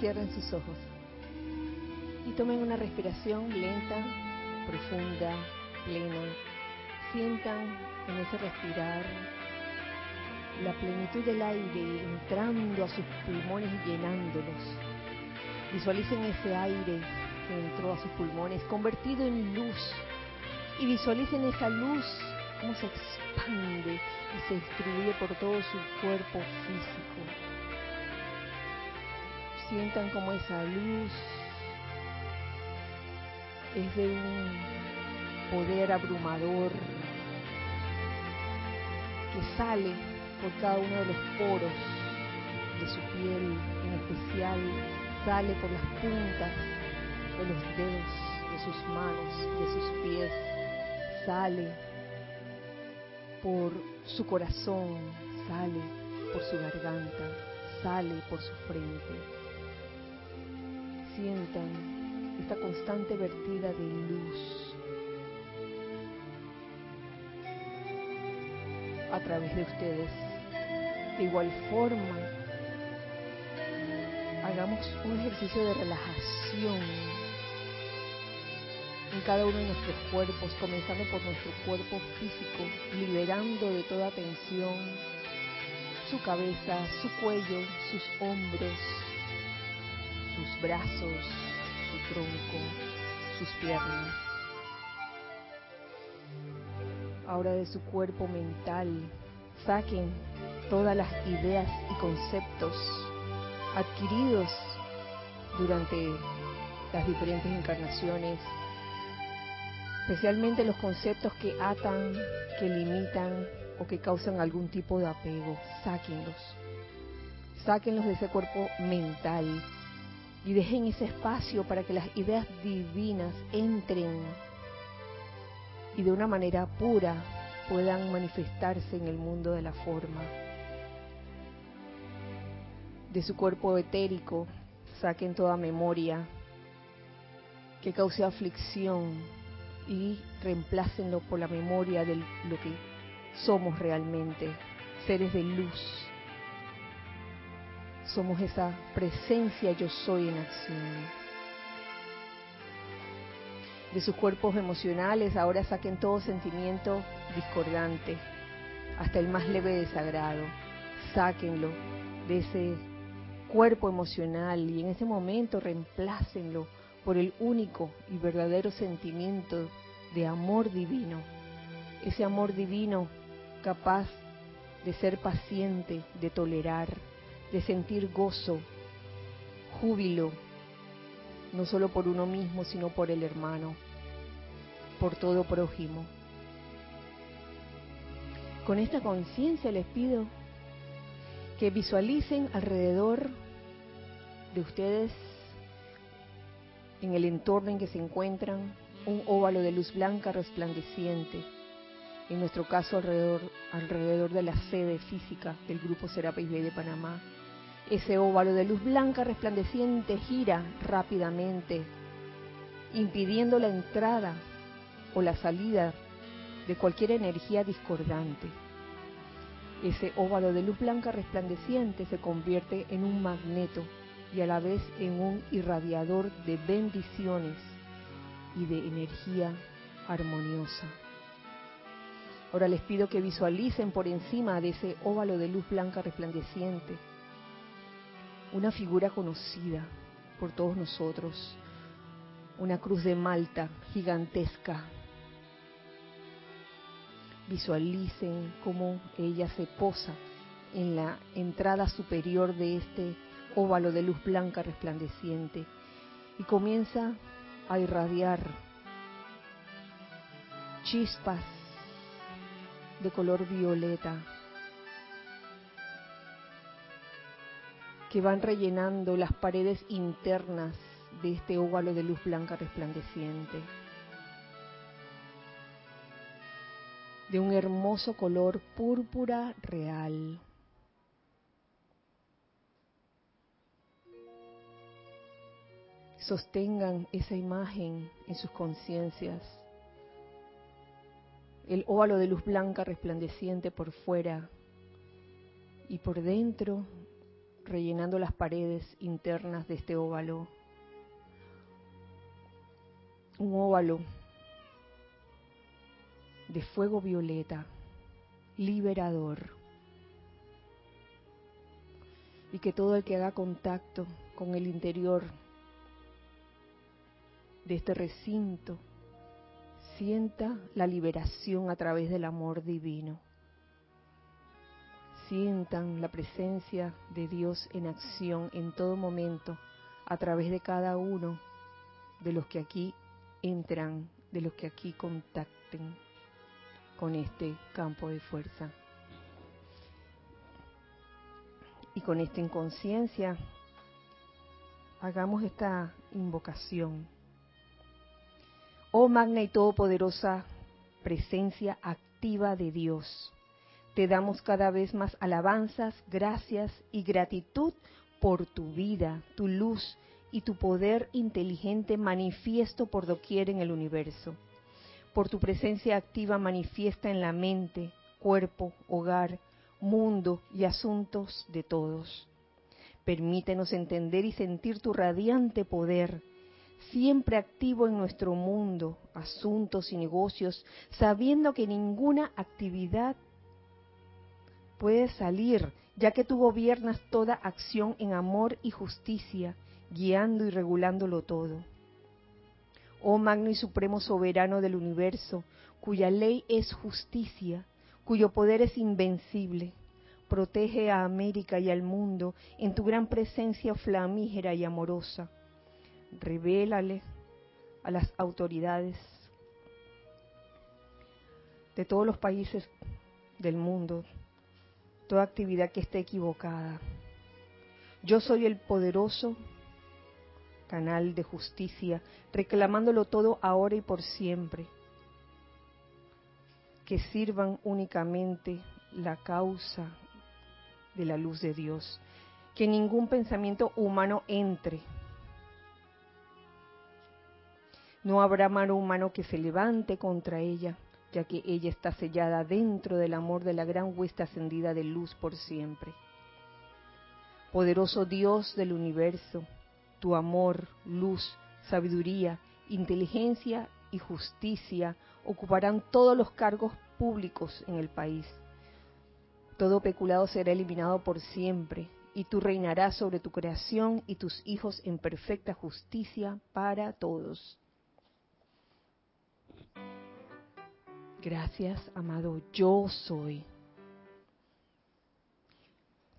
Cierren sus ojos y tomen una respiración lenta, profunda, plena. Sientan en ese respirar la plenitud del aire entrando a sus pulmones y llenándolos. Visualicen ese aire que entró a sus pulmones convertido en luz y visualicen esa luz cómo se expande y se distribuye por todo su cuerpo físico. Sientan como esa luz es de un poder abrumador que sale por cada uno de los poros de su piel, en especial sale por las puntas de los dedos de sus manos, de sus pies, sale por su corazón, sale por su garganta, sale por su frente. Sientan esta constante vertida de luz a través de ustedes. De igual forma, hagamos un ejercicio de relajación en cada uno de nuestros cuerpos, comenzando por nuestro cuerpo físico, liberando de toda tensión su cabeza, su cuello, sus hombros, sus brazos, su tronco, sus piernas. Ahora de su cuerpo mental, saquen todas las ideas y conceptos adquiridos durante las diferentes encarnaciones especialmente los conceptos que atan, que limitan o que causan algún tipo de apego. Sáquenlos. Sáquenlos de ese cuerpo mental y dejen ese espacio para que las ideas divinas entren y de una manera pura puedan manifestarse en el mundo de la forma. De su cuerpo etérico saquen toda memoria que cause aflicción, y reemplácenlo por la memoria de lo que somos realmente, seres de luz. Somos esa presencia yo soy en acción. De sus cuerpos emocionales ahora saquen todo sentimiento discordante, hasta el más leve desagrado. Sáquenlo de ese cuerpo emocional y en ese momento reemplácenlo por el único y verdadero sentimiento de amor divino, ese amor divino capaz de ser paciente, de tolerar, de sentir gozo, júbilo, no solo por uno mismo, sino por el hermano, por todo prójimo. Con esta conciencia les pido que visualicen alrededor de ustedes en el entorno en que se encuentran un óvalo de luz blanca resplandeciente, en nuestro caso alrededor, de la sede física del Grupo Serapis Bay de Panamá. Ese óvalo de luz blanca resplandeciente gira rápidamente, impidiendo la entrada o la salida de cualquier energía discordante. Ese óvalo de luz blanca resplandeciente se convierte en un magneto y a la vez en un irradiador de bendiciones y de energía armoniosa. Ahora les pido que visualicen por encima de ese óvalo de luz blanca resplandeciente una figura conocida por todos nosotros, una cruz de Malta gigantesca. Visualicen cómo ella se posa en la entrada superior de este óvalo de luz blanca resplandeciente y comienza a irradiar chispas de color violeta que van rellenando las paredes internas de este óvalo de luz blanca resplandeciente. De un hermoso color púrpura real. sostengan esa imagen en sus conciencias. El óvalo de luz blanca resplandeciente por fuera y por dentro rellenando las paredes internas de este óvalo. Un óvalo de fuego violeta, liberador. Y que todo el que haga contacto con el interior de este recinto sienta la liberación a través del amor divino. Sientan la presencia de Dios en acción en todo momento a través de cada uno de los que aquí entran, de los que aquí contacten con este campo de fuerza. Y con esta inconsciencia, hagamos esta invocación. Oh magna y todopoderosa presencia activa de Dios, te damos cada vez más alabanzas, gracias y gratitud por tu vida, tu luz y tu poder inteligente manifiesto por doquier en el universo por tu presencia activa manifiesta en la mente, cuerpo, hogar, mundo y asuntos de todos. Permítenos entender y sentir tu radiante poder, siempre activo en nuestro mundo, asuntos y negocios, sabiendo que ninguna actividad puede salir, ya que tú gobiernas toda acción en amor y justicia, guiando y regulándolo todo oh magno y supremo soberano del universo, cuya ley es justicia, cuyo poder es invencible. Protege a América y al mundo en tu gran presencia flamígera y amorosa. Revélale a las autoridades de todos los países del mundo toda actividad que esté equivocada. Yo soy el poderoso canal de justicia, reclamándolo todo ahora y por siempre. Que sirvan únicamente la causa de la luz de Dios. Que ningún pensamiento humano entre. No habrá mano humano que se levante contra ella, ya que ella está sellada dentro del amor de la gran huesta ascendida de luz por siempre. Poderoso Dios del universo, tu amor, luz, sabiduría, inteligencia y justicia ocuparán todos los cargos públicos en el país. Todo peculado será eliminado por siempre, y tú reinarás sobre tu creación y tus hijos en perfecta justicia para todos. Gracias, amado, yo soy.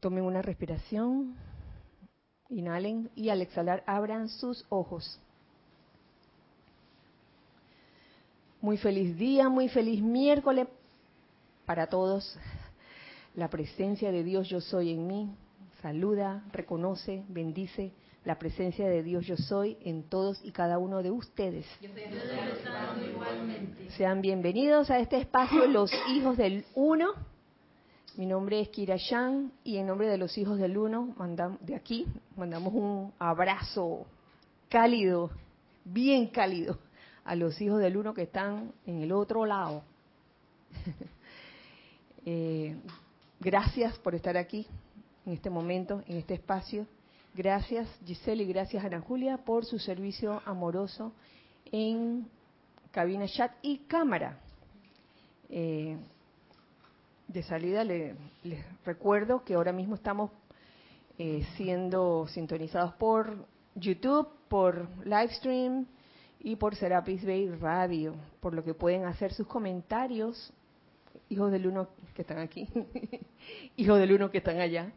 Tomen una respiración. Inhalen y al exhalar abran sus ojos. Muy feliz día, muy feliz miércoles para todos. La presencia de Dios yo soy en mí. Saluda, reconoce, bendice la presencia de Dios yo soy en todos y cada uno de ustedes. Sean bienvenidos a este espacio Los Hijos del Uno mi nombre es Kira Shan y en nombre de los hijos del Uno de aquí mandamos un abrazo cálido, bien cálido, a los hijos del Uno que están en el otro lado. Eh, gracias por estar aquí en este momento, en este espacio. Gracias Giselle y gracias Ana Julia por su servicio amoroso en cabina chat y cámara. Eh, de salida les recuerdo que ahora mismo estamos eh, siendo sintonizados por YouTube, por Livestream y por Serapis Bay Radio, por lo que pueden hacer sus comentarios, hijos del uno que están aquí, hijos del uno que están allá.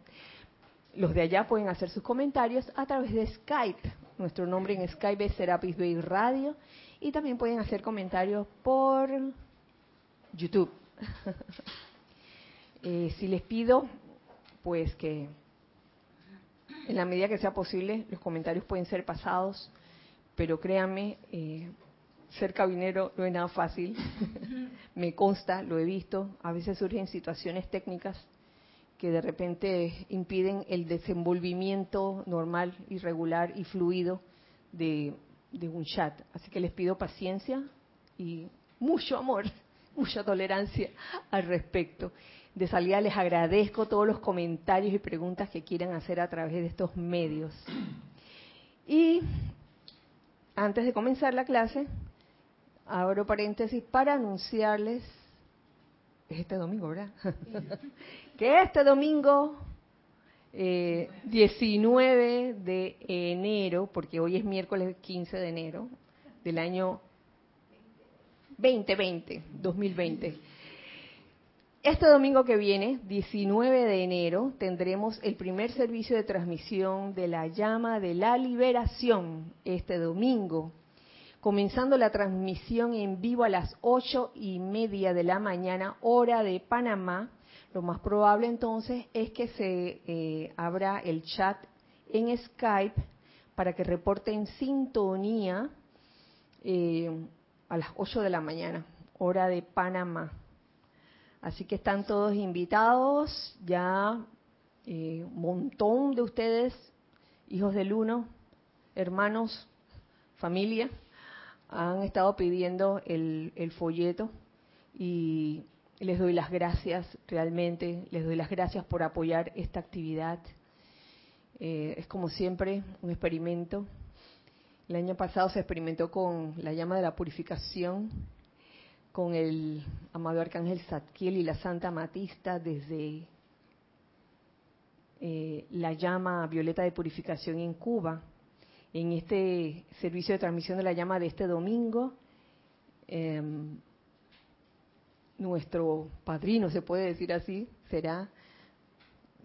Los de allá pueden hacer sus comentarios a través de Skype. Nuestro nombre en Skype es Serapis Bay Radio. Y también pueden hacer comentarios por YouTube. Eh, si les pido, pues que en la medida que sea posible, los comentarios pueden ser pasados, pero créanme, eh, ser cabinero no es nada fácil. Me consta, lo he visto, a veces surgen situaciones técnicas que de repente impiden el desenvolvimiento normal y regular y fluido de un chat. Así que les pido paciencia y mucho amor mucha tolerancia al respecto. De salida les agradezco todos los comentarios y preguntas que quieran hacer a través de estos medios. Y antes de comenzar la clase, abro paréntesis para anunciarles, es este domingo, ¿verdad? que este domingo, 19 eh, de enero, porque hoy es miércoles 15 de enero del año 2020, 2020. Este domingo que viene, 19 de enero, tendremos el primer servicio de transmisión de la llama de la liberación, este domingo, comenzando la transmisión en vivo a las ocho y media de la mañana, hora de Panamá. Lo más probable entonces es que se eh, abra el chat en Skype para que reporten sintonía eh, a las 8 de la mañana, hora de Panamá. Así que están todos invitados, ya eh, un montón de ustedes, hijos del uno, hermanos, familia, han estado pidiendo el, folleto y les doy las gracias realmente, les doy las gracias por apoyar esta actividad. Eh, es como siempre un experimento. El año pasado se experimentó con la llama de la purificación con el amado arcángel Zadkiel y la Santa Matista desde eh, la llama violeta de purificación en Cuba. En este servicio de transmisión de la llama de este domingo, em, nuestro padrino, se puede decir así, será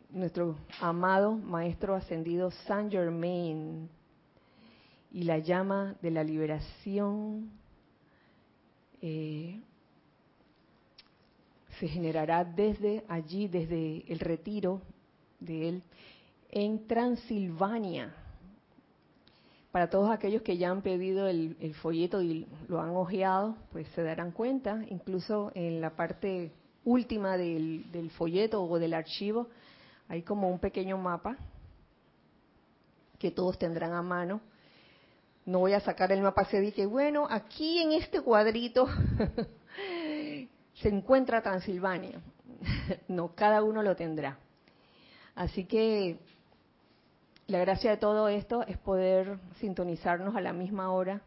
nuestro amado Maestro Ascendido Saint Germain y la llama de la liberación eh, se generará desde allí, desde el retiro de él, en Transilvania. Para todos aquellos que ya han pedido el, folleto y lo han ojeado, pues se darán cuenta, incluso en la parte última del, folleto o del archivo, hay como un pequeño mapa que todos tendrán a mano no voy a sacar el mapa se que bueno, aquí en este cuadrito se encuentra Transilvania. no, cada uno lo tendrá. Así que la gracia de todo esto es poder sintonizarnos a la misma hora,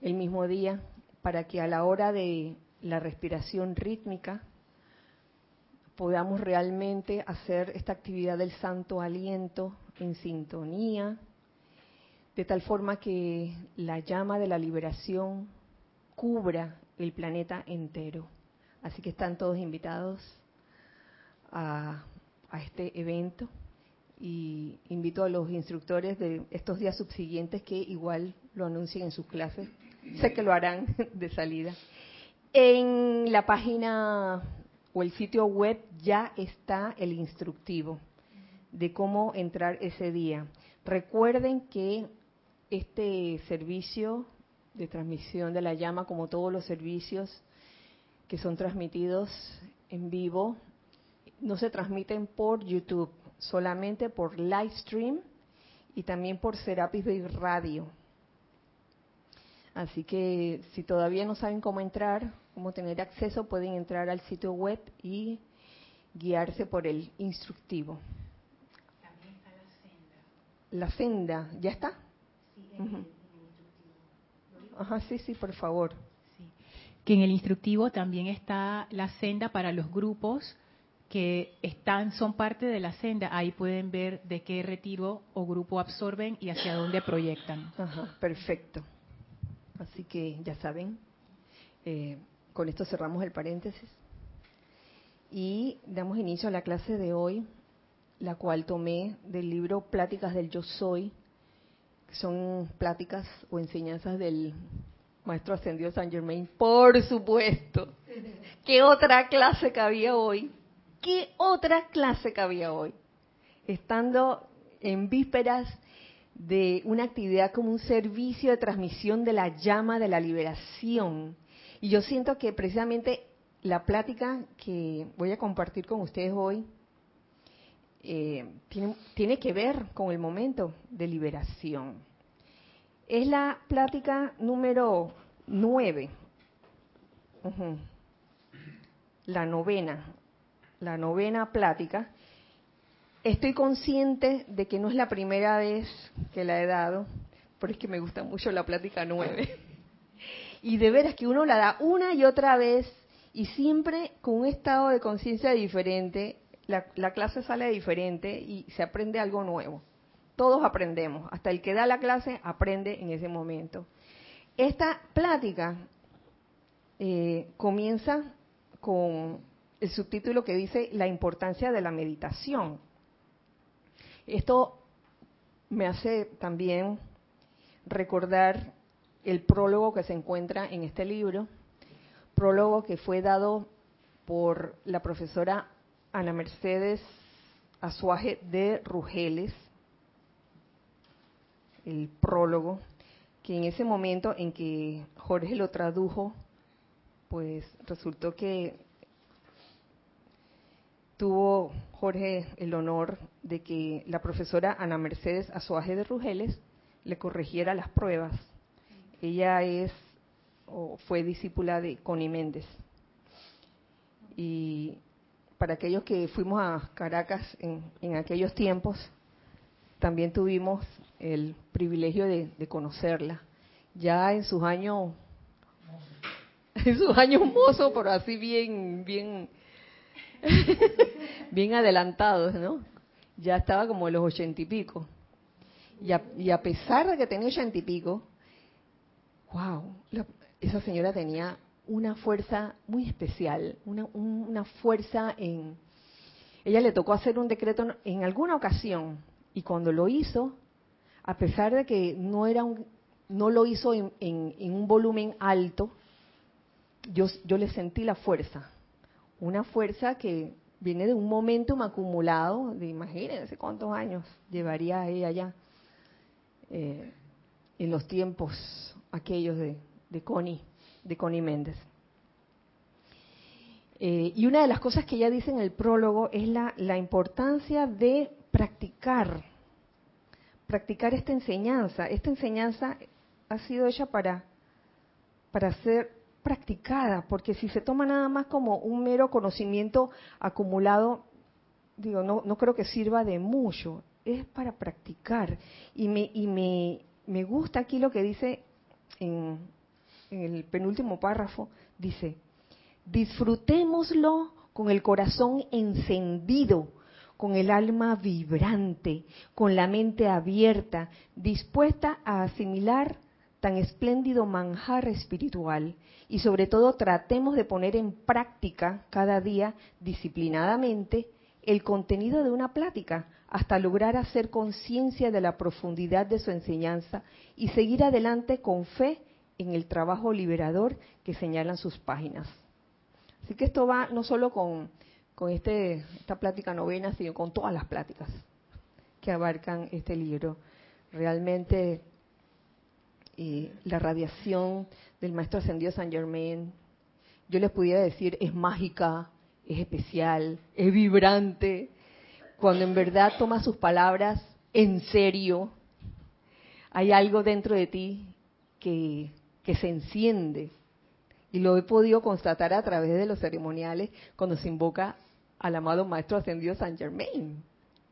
el mismo día, para que a la hora de la respiración rítmica podamos realmente hacer esta actividad del santo aliento en sintonía, de tal forma que la llama de la liberación cubra el planeta entero. Así que están todos invitados a, este evento y invito a los instructores de estos días subsiguientes que igual lo anuncien en sus clases. Sé que lo harán de salida. En la página o el sitio web ya está el instructivo de cómo entrar ese día. Recuerden que este servicio de transmisión de la llama, como todos los servicios que son transmitidos en vivo, no se transmiten por YouTube, solamente por live stream y también por Serapis Bay Radio. Así que si todavía no saben cómo entrar, cómo tener acceso, pueden entrar al sitio web y guiarse por el instructivo. También está la senda. La senda, ¿ya está? Ajá, sí, sí, por favor. Que en el instructivo también está la senda para los grupos que están, son parte de la senda. Ahí pueden ver de qué retiro o grupo absorben y hacia dónde proyectan. Ajá, perfecto. Así que ya saben, eh, con esto cerramos el paréntesis y damos inicio a la clase de hoy, la cual tomé del libro Pláticas del Yo Soy son pláticas o enseñanzas del maestro ascendido San Germain, por supuesto. ¿Qué otra clase cabía hoy? ¿Qué otra clase cabía hoy? Estando en vísperas de una actividad como un servicio de transmisión de la llama de la liberación. Y yo siento que precisamente la plática que voy a compartir con ustedes hoy eh, tiene, que ver con el momento de liberación. Es la plática número 9. la novena, la novena plática, estoy consciente de que no es la primera vez que la he dado, pero es que me gusta mucho la plática nueve. Y de veras que uno la da una y otra vez y siempre con un estado de conciencia diferente, la, la, clase sale diferente y se aprende algo nuevo. Todos aprendemos, hasta el que da la clase aprende en ese momento. Esta plática eh, comienza con el subtítulo que dice la importancia de la meditación. Esto me hace también recordar el prólogo que se encuentra en este libro, prólogo que fue dado por la profesora Ana Mercedes Azuaje de Rugeles, el prólogo, que en ese momento en que Jorge lo tradujo, pues resultó que tuvo Jorge el honor de que la profesora Ana Mercedes Azuaje de Rugeles le corrigiera las pruebas. Ella es o fue discípula de Connie Méndez. Y para aquellos que fuimos a Caracas en, aquellos tiempos, también tuvimos el privilegio de, conocerla. Ya en sus años, en sus años mozos, pero así bien, bien, bien adelantados, ¿no? Ya estaba como en los ochenta y pico. Y a, y a, pesar de que tenía ochenta y pico, wow, esa señora tenía una fuerza muy especial, una, una fuerza en... Ella le tocó hacer un decreto en alguna ocasión, y cuando lo hizo, a pesar de que no era un, no lo hizo en, un volumen alto, yo, yo le sentí la fuerza, una fuerza que viene de un momentum acumulado, de imagínense cuántos años llevaría ella ya eh, en los tiempos aquellos de, de Connie, de Connie Méndez. Eh, y una de las cosas que ella dice en el prólogo es la, la importancia de practicar practicar esta enseñanza. Esta enseñanza ha sido hecha para, para ser practicada, porque si se toma nada más como un mero conocimiento acumulado, digo, no, no creo que sirva de mucho, es para practicar. Y me, y me, me gusta aquí lo que dice en, en el penúltimo párrafo, dice, disfrutémoslo con el corazón encendido, con el alma vibrante, con la mente abierta, dispuesta a asimilar tan espléndido manjar espiritual y sobre todo tratemos de poner en práctica cada día disciplinadamente el contenido de una plática hasta lograr hacer conciencia de la profundidad de su enseñanza y seguir adelante con fe en el trabajo liberador que señalan sus páginas. Así que esto va no solo con con este, esta plática novena, sino con todas las pláticas que abarcan este libro. Realmente eh, la radiación del Maestro Ascendido San Germain, yo les pudiera decir, es mágica, es especial, es vibrante, cuando en verdad toma sus palabras en serio, hay algo dentro de ti que, que se enciende. Y lo he podido constatar a través de los ceremoniales cuando se invoca al amado Maestro Ascendido San Germain.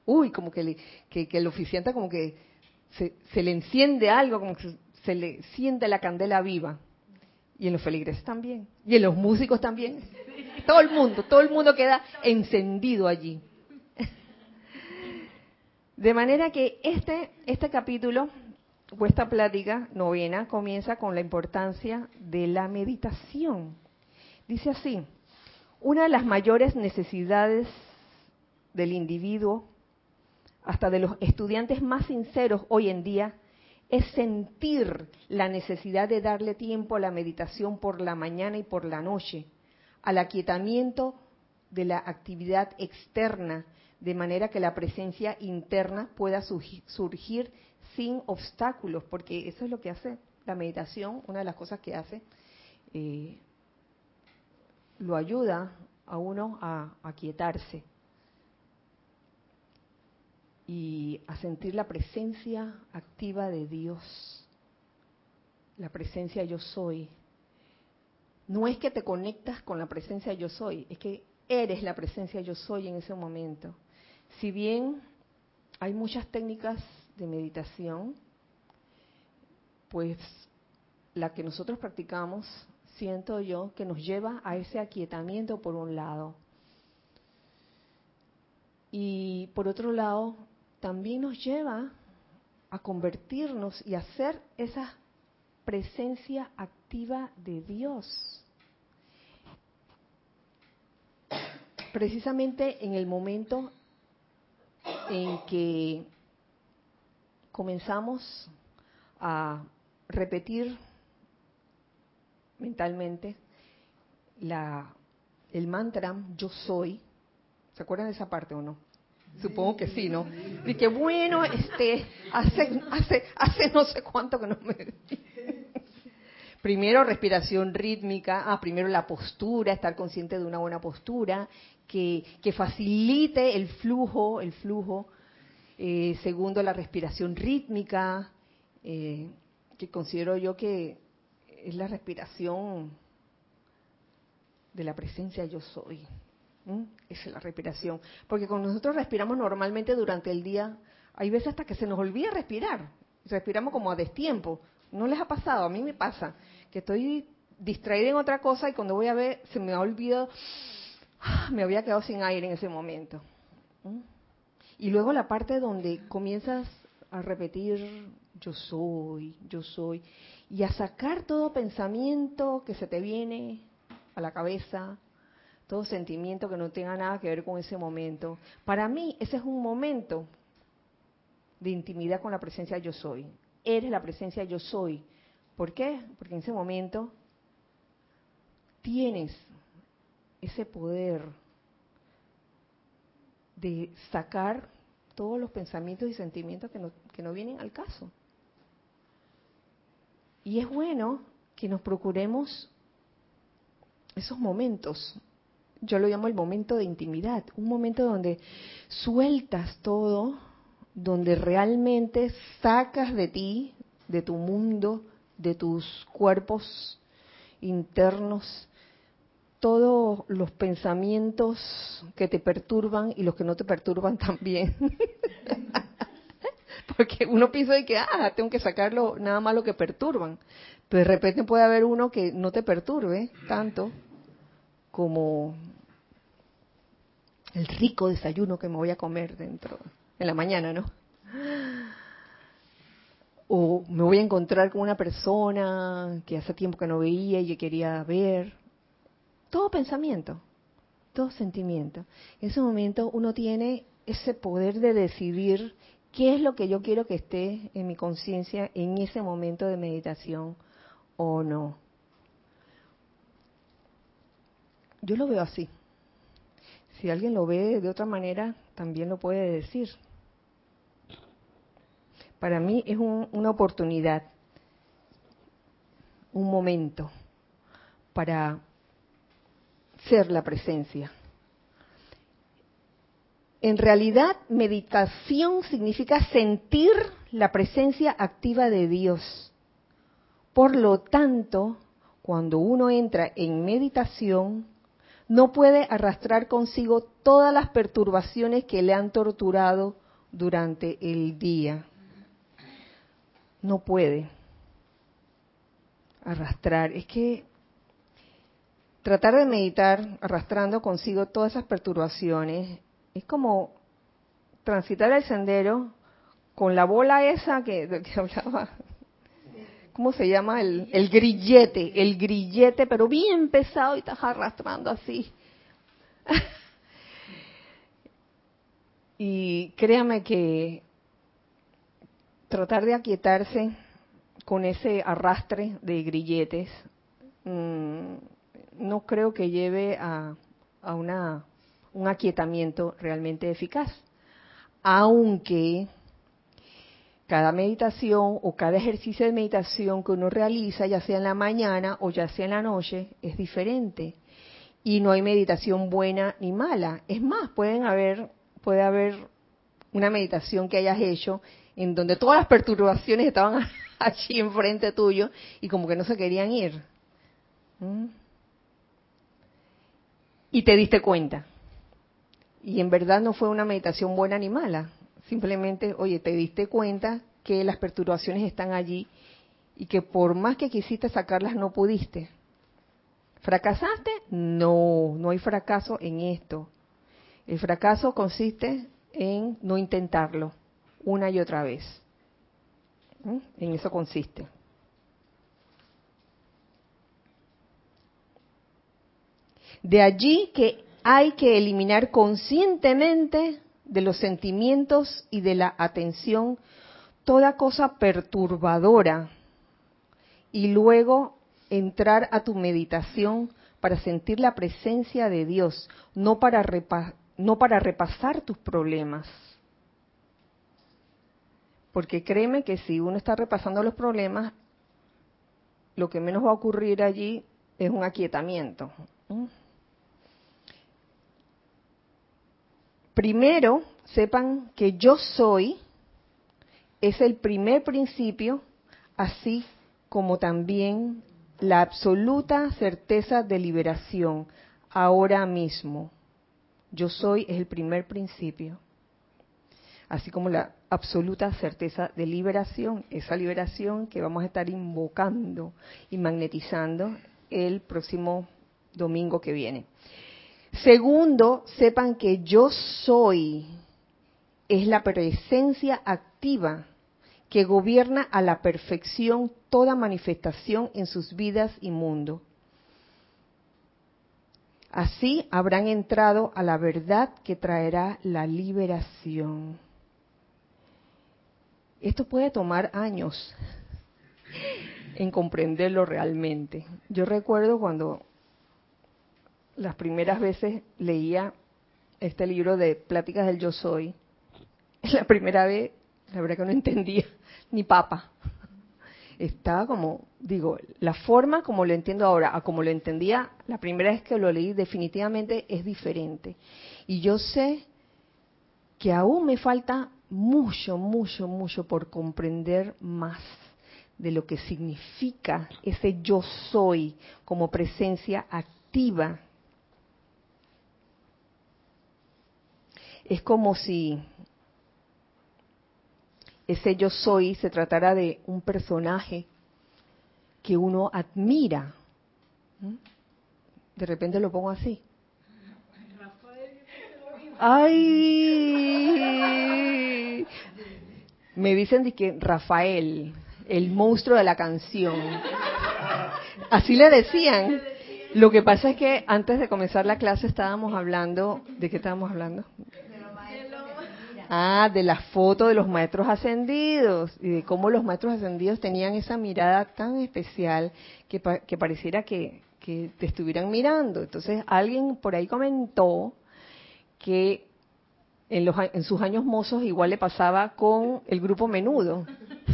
Uy, como que, le, que, el oficiante como que se, se, le enciende algo, como que se le siente la candela viva. Y en los feligreses también. Y en los músicos también. Todo el mundo, todo el mundo queda encendido allí. De manera que este, este capítulo o esta plática novena comienza con la importancia de la meditación. Dice así, una de las mayores necesidades del individuo, hasta de los estudiantes más sinceros hoy en día, es sentir la necesidad de darle tiempo a la meditación por la mañana y por la noche, al aquietamiento de la actividad externa, de manera que la presencia interna pueda surgir sin obstáculos, porque eso es lo que hace la meditación, una de las cosas que hace. Eh, lo ayuda a uno a aquietarse y a sentir la presencia activa de Dios, la presencia yo soy, no es que te conectas con la presencia yo soy, es que eres la presencia yo soy en ese momento. Si bien hay muchas técnicas de meditación, pues la que nosotros practicamos, siento yo, que nos lleva a ese aquietamiento por un lado. Y por otro lado, también nos lleva a convertirnos y a ser esa presencia activa de Dios. Precisamente en el momento en que comenzamos a repetir mentalmente el mantra yo soy. ¿Se acuerdan de esa parte o no? Supongo que sí, ¿no? Y que bueno, este, hace, hace, hace no sé cuánto que no me... Primero respiración rítmica, ah, primero la postura, estar consciente de una buena postura, que, que facilite el flujo, el flujo. Eh, segundo, la respiración rítmica, eh, que considero yo que es la respiración de la presencia yo soy. Esa es la respiración. Porque cuando nosotros respiramos normalmente durante el día, hay veces hasta que se nos olvida respirar. Respiramos como a destiempo. ¿No les ha pasado? A mí me pasa. Que estoy distraída en otra cosa y cuando voy a ver, se me ha olvidado, me había quedado sin aire en ese momento. Y luego la parte donde comienzas a repetir yo soy, yo soy, y a sacar todo pensamiento que se te viene a la cabeza, todo sentimiento que no tenga nada que ver con ese momento. Para mí ese es un momento de intimidad con la presencia yo soy. Eres la presencia yo soy. ¿Por qué? Porque en ese momento tienes ese poder de sacar todos los pensamientos y sentimientos que que no vienen al caso. Y es bueno que nos procuremos esos momentos. Yo lo llamo el momento de intimidad, un momento donde sueltas todo, donde realmente sacas de ti, de tu mundo, de tus cuerpos internos, todos los pensamientos que te perturban y los que no te perturban también. Porque uno piensa de que, ah, tengo que sacarlo nada más lo que perturban. Pero de repente puede haber uno que no te perturbe tanto como el rico desayuno que me voy a comer dentro, en la mañana, ¿no? O me voy a encontrar con una persona que hace tiempo que no veía y que quería ver. Todo pensamiento, todo sentimiento. En ese momento uno tiene ese poder de decidir qué es lo que yo quiero que esté en mi conciencia en ese momento de meditación o no. Yo lo veo así. Si alguien lo ve de otra manera, también lo puede decir. Para mí es una oportunidad, un momento para ser la presencia en realidad, meditación significa sentir la presencia activa de Dios. Por lo tanto, cuando uno entra en meditación, no puede arrastrar consigo todas las perturbaciones que le han torturado durante el día. No puede arrastrar. Es que tratar de meditar arrastrando consigo todas esas perturbaciones es como transitar el sendero con la bola esa que, que hablaba. ¿Cómo se llama? El, el grillete, el grillete, pero bien pesado y estás arrastrando así. y créame que tratar de aquietarse con ese arrastre de grilletes mm, no creo que lleve a, a una un aquietamiento realmente eficaz. Aunque cada meditación o cada ejercicio de meditación que uno realiza, ya sea en la mañana o ya sea en la noche, es diferente. Y no hay meditación buena ni mala. Es más, pueden haber, puede haber una meditación que hayas hecho en donde todas las perturbaciones estaban allí enfrente tuyo y como que no se querían ir. ¿Mm? y te diste cuenta. Y en verdad no fue una meditación buena ni mala. Simplemente, oye, te diste cuenta que las perturbaciones están allí y que por más que quisiste sacarlas no pudiste. ¿Fracasaste? No, no hay fracaso en esto. El fracaso consiste en no intentarlo una y otra vez. ¿Mm? En eso consiste. De allí que hay que eliminar conscientemente de los sentimientos y de la atención toda cosa perturbadora y luego entrar a tu meditación para sentir la presencia de Dios, no para, no para repasar tus problemas. Porque créeme que si uno está repasando los problemas, lo que menos va a ocurrir allí es un aquietamiento. Primero, sepan que yo soy es el primer principio, así como también la absoluta certeza de liberación ahora mismo. Yo soy es el primer principio, así como la absoluta certeza de liberación, esa liberación que vamos a estar invocando y magnetizando el próximo domingo que viene. Segundo, sepan que yo soy es la presencia activa que gobierna a la perfección toda manifestación en sus vidas y mundo. Así habrán entrado a la verdad que traerá la liberación. Esto puede tomar años en comprenderlo realmente. Yo recuerdo cuando las primeras veces leía este libro de Pláticas del Yo Soy, la primera vez, la verdad que no entendía ni papa. Estaba como, digo, la forma como lo entiendo ahora a como lo entendía la primera vez que lo leí definitivamente es diferente. Y yo sé que aún me falta mucho, mucho, mucho por comprender más de lo que significa ese yo soy como presencia activa es como si ese yo soy se tratara de un personaje que uno admira. De repente lo pongo así. ¡Ay! Me dicen de que Rafael, el monstruo de la canción. Así le decían. Lo que pasa es que antes de comenzar la clase estábamos hablando, ¿de qué estábamos hablando? Ah, de la foto de los maestros ascendidos y de cómo los maestros ascendidos tenían esa mirada tan especial que, que pareciera que, que te estuvieran mirando. Entonces alguien por ahí comentó que en, los, en sus años mozos igual le pasaba con el grupo menudo.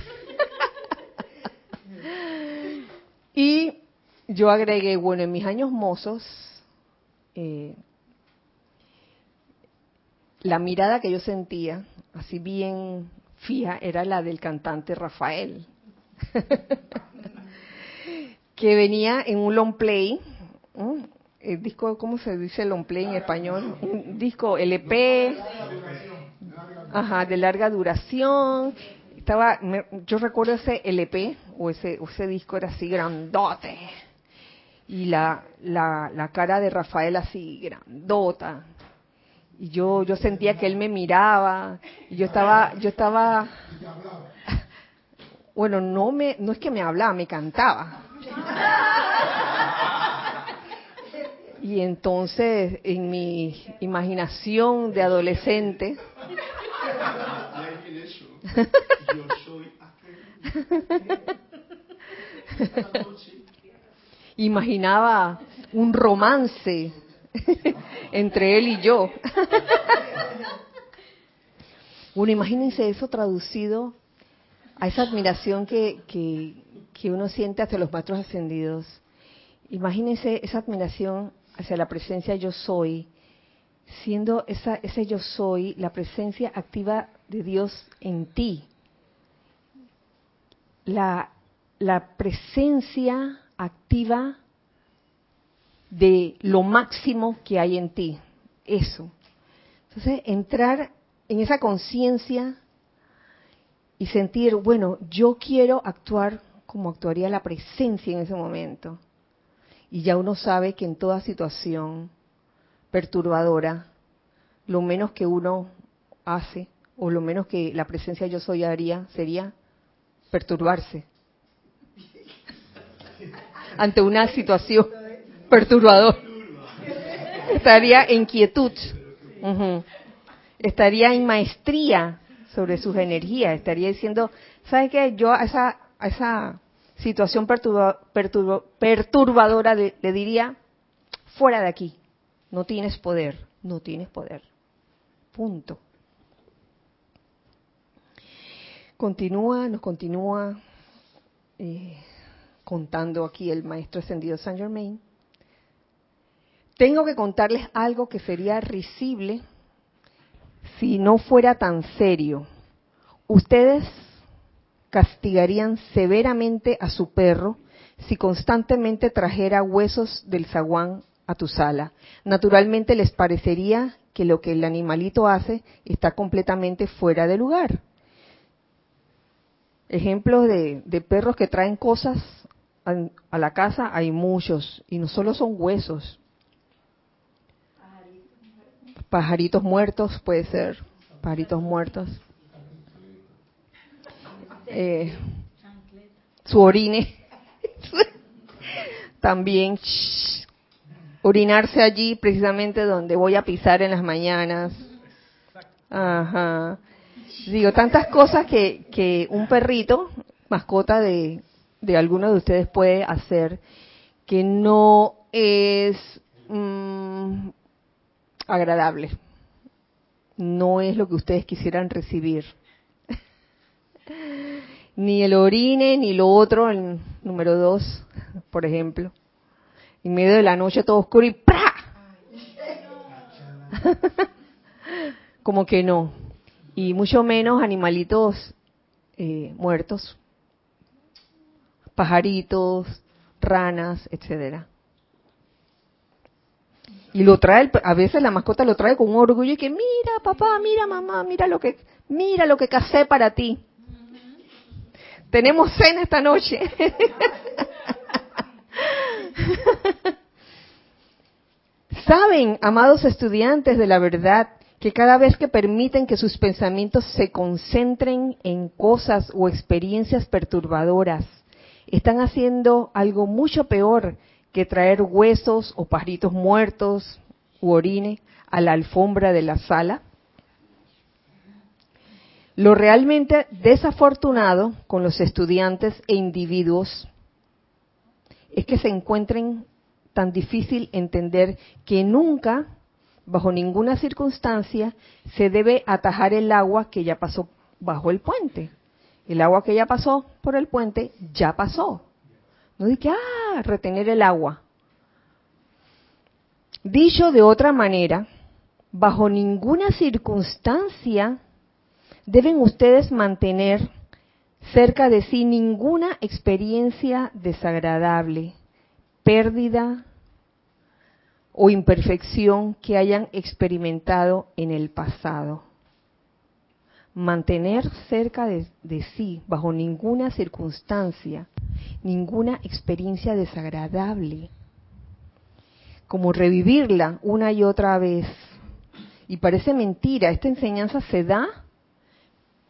y yo agregué, bueno, en mis años mozos, eh, la mirada que yo sentía, así bien fija, era la del cantante Rafael, que venía en un long play, el disco, ¿cómo se dice long play en español? Un disco LP, ajá, de larga duración. Estaba, yo recuerdo ese LP o ese, ese disco era así grandote. Y la, la, la cara de Rafael así grandota y yo yo sentía que él me miraba y yo estaba yo estaba bueno no me no es que me hablaba me cantaba. Y entonces en mi imaginación de adolescente imaginaba un romance entre él y yo. bueno, imagínense eso traducido a esa admiración que, que, uno siente hacia los maestros ascendidos. Imagínense esa admiración hacia la presencia yo soy, siendo esa, ese yo soy la presencia activa de Dios en ti. La, la presencia activa de lo máximo que hay en ti. Eso. Entonces, entrar en esa conciencia y sentir, bueno, yo quiero actuar como actuaría la presencia en ese momento. Y ya uno sabe que en toda situación perturbadora, lo menos que uno hace, o lo menos que la presencia yo soy haría, sería perturbarse ante una situación perturbadora. Estaría en quietud, estaría en maestría sobre sus energías, estaría diciendo, ¿sabe qué? Yo a esa, esa situación perturbadora le diría, fuera de aquí, no tienes poder, no tienes poder. Punto. Continúa, nos continúa eh, contando aquí el maestro ascendido Saint Germain. Tengo que contarles algo que sería risible si no fuera tan serio. Ustedes castigarían severamente a su perro si constantemente trajera huesos del zaguán a tu sala. Naturalmente les parecería que lo que el animalito hace está completamente fuera de lugar. Ejemplos de, perros que traen cosas a, la casa hay muchos y no solo son huesos. Pajaritos muertos puede ser, pajaritos muertos. Eh, su orine. También orinarse allí precisamente donde voy a pisar en las mañanas. Ajá. Digo, tantas cosas que, que un perrito, mascota de, de alguno de ustedes puede hacer, que no es mm, agradable. No es lo que ustedes quisieran recibir. ni el orine, ni lo otro, el número dos, por ejemplo. En medio de la noche todo oscuro y ¡pra! Como que no y mucho menos animalitos eh, muertos, pajaritos, ranas, etcétera. Y lo trae, a veces la mascota lo trae con orgullo y que mira papá, mira mamá, mira lo que, mira lo que casé para ti. Tenemos cena esta noche. Saben, amados estudiantes de la verdad, que cada vez que permiten que sus pensamientos se concentren en cosas o experiencias perturbadoras, están haciendo algo mucho peor que traer huesos o pajaritos muertos u orine a la alfombra de la sala. Lo realmente desafortunado con los estudiantes e individuos es que se encuentren tan difícil entender que nunca bajo ninguna circunstancia se debe atajar el agua que ya pasó bajo el puente. El agua que ya pasó por el puente ya pasó. No que, ah, retener el agua. Dicho de otra manera, bajo ninguna circunstancia deben ustedes mantener cerca de sí ninguna experiencia desagradable, pérdida, o imperfección que hayan experimentado en el pasado. Mantener cerca de, sí, bajo ninguna circunstancia, ninguna experiencia desagradable, como revivirla una y otra vez. Y parece mentira, esta enseñanza se da,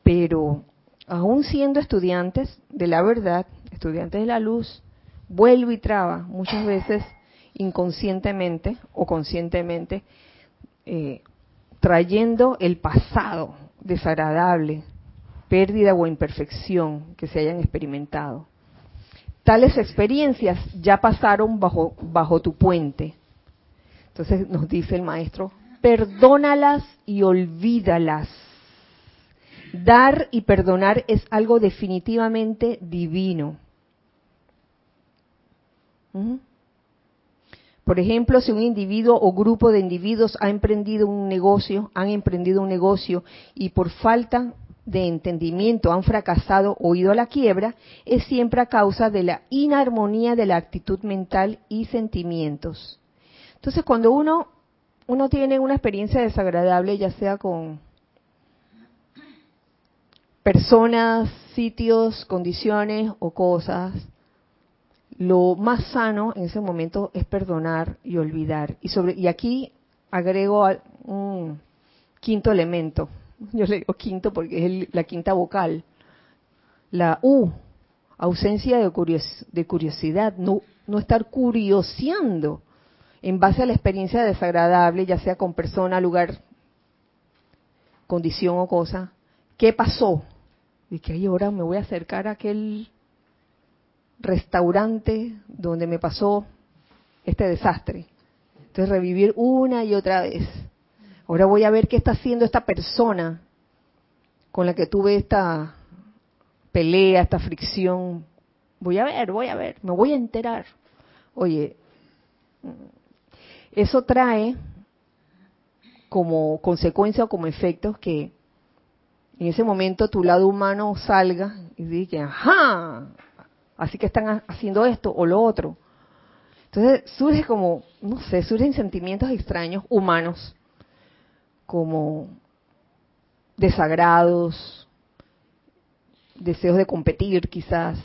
pero aún siendo estudiantes de la verdad, estudiantes de la luz, vuelvo y traba muchas veces inconscientemente o conscientemente eh, trayendo el pasado desagradable, pérdida o imperfección que se hayan experimentado. Tales experiencias ya pasaron bajo, bajo tu puente. Entonces nos dice el maestro, perdónalas y olvídalas. Dar y perdonar es algo definitivamente divino. Por ejemplo, si un individuo o grupo de individuos ha emprendido un negocio, han emprendido un negocio y por falta de entendimiento han fracasado o ido a la quiebra, es siempre a causa de la inarmonía de la actitud mental y sentimientos. Entonces, cuando uno uno tiene una experiencia desagradable, ya sea con personas, sitios, condiciones o cosas, lo más sano en ese momento es perdonar y olvidar. Y sobre y aquí agrego un quinto elemento. Yo le digo quinto porque es la quinta vocal. La U, ausencia de, de curiosidad, no, no estar curioseando en base a la experiencia desagradable, ya sea con persona, lugar, condición o cosa. ¿Qué pasó? Y que ahora me voy a acercar a aquel restaurante donde me pasó este desastre. Entonces revivir una y otra vez. Ahora voy a ver qué está haciendo esta persona con la que tuve esta pelea, esta fricción. Voy a ver, voy a ver, me voy a enterar. Oye, eso trae como consecuencia o como efectos que en ese momento tu lado humano salga y diga, ajá, así que están haciendo esto o lo otro. Entonces surge como, no sé, surgen sentimientos extraños humanos, como desagrados, deseos de competir quizás.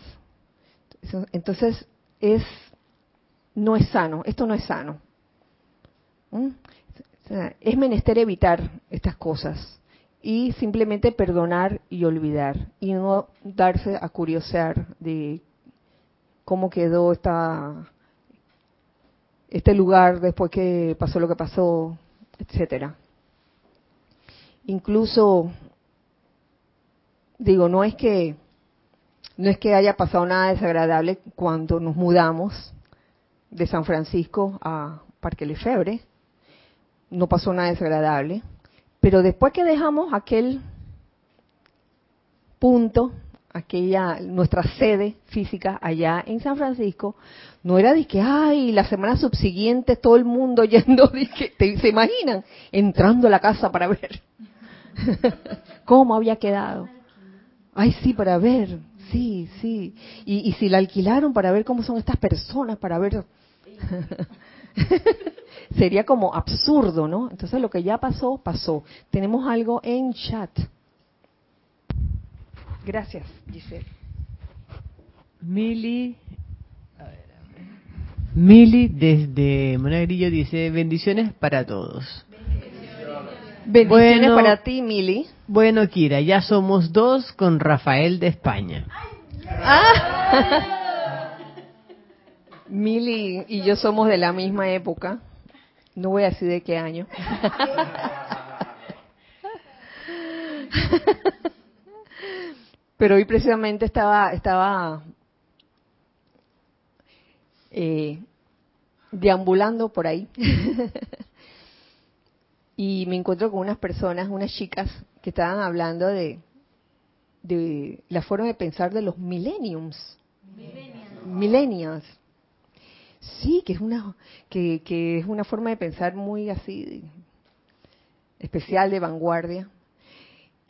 Entonces es, no es sano, esto no es sano. ¿Mm? es menester evitar estas cosas y simplemente perdonar y olvidar y no darse a curiosear de cómo quedó esta este lugar después que pasó lo que pasó, etcétera. Incluso digo, no es que no es que haya pasado nada desagradable cuando nos mudamos de San Francisco a Parque Lefebvre, no pasó nada desagradable. Pero después que dejamos aquel punto, aquella nuestra sede física allá en San Francisco, no era de que, ay, la semana subsiguiente todo el mundo yendo, ¿se imaginan? Entrando a la casa para ver cómo había quedado. Ay, sí, para ver, sí, sí. Y, y si la alquilaron para ver cómo son estas personas, para ver sería como absurdo, ¿no? Entonces lo que ya pasó, pasó. Tenemos algo en chat. Gracias, Giselle. Mili, Mili desde Monagrillo dice bendiciones para todos. Bendiciones para ti, Mili. Bueno, Kira, ya somos dos con Rafael de España. Ah. Mili y yo somos de la misma época. No voy a decir de qué año. Pero hoy precisamente estaba, estaba eh, deambulando por ahí y me encuentro con unas personas, unas chicas que estaban hablando de, de la forma de pensar de los millenniums. Millennials. Sí, que es una que, que es una forma de pensar muy así especial de vanguardia.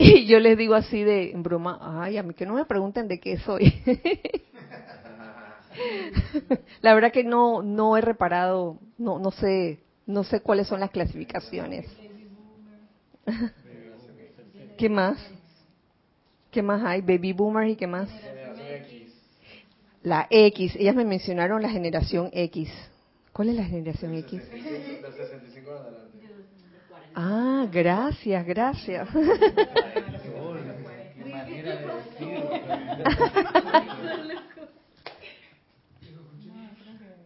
Y yo les digo así de en broma, ay, a mí que no me pregunten de qué soy. La verdad que no no he reparado, no no sé, no sé cuáles son las clasificaciones. ¿Qué más? ¿Qué más hay? Baby boomers y qué más? La X, ellas me mencionaron la generación X. ¿Cuál es la generación X? Ah, gracias, gracias.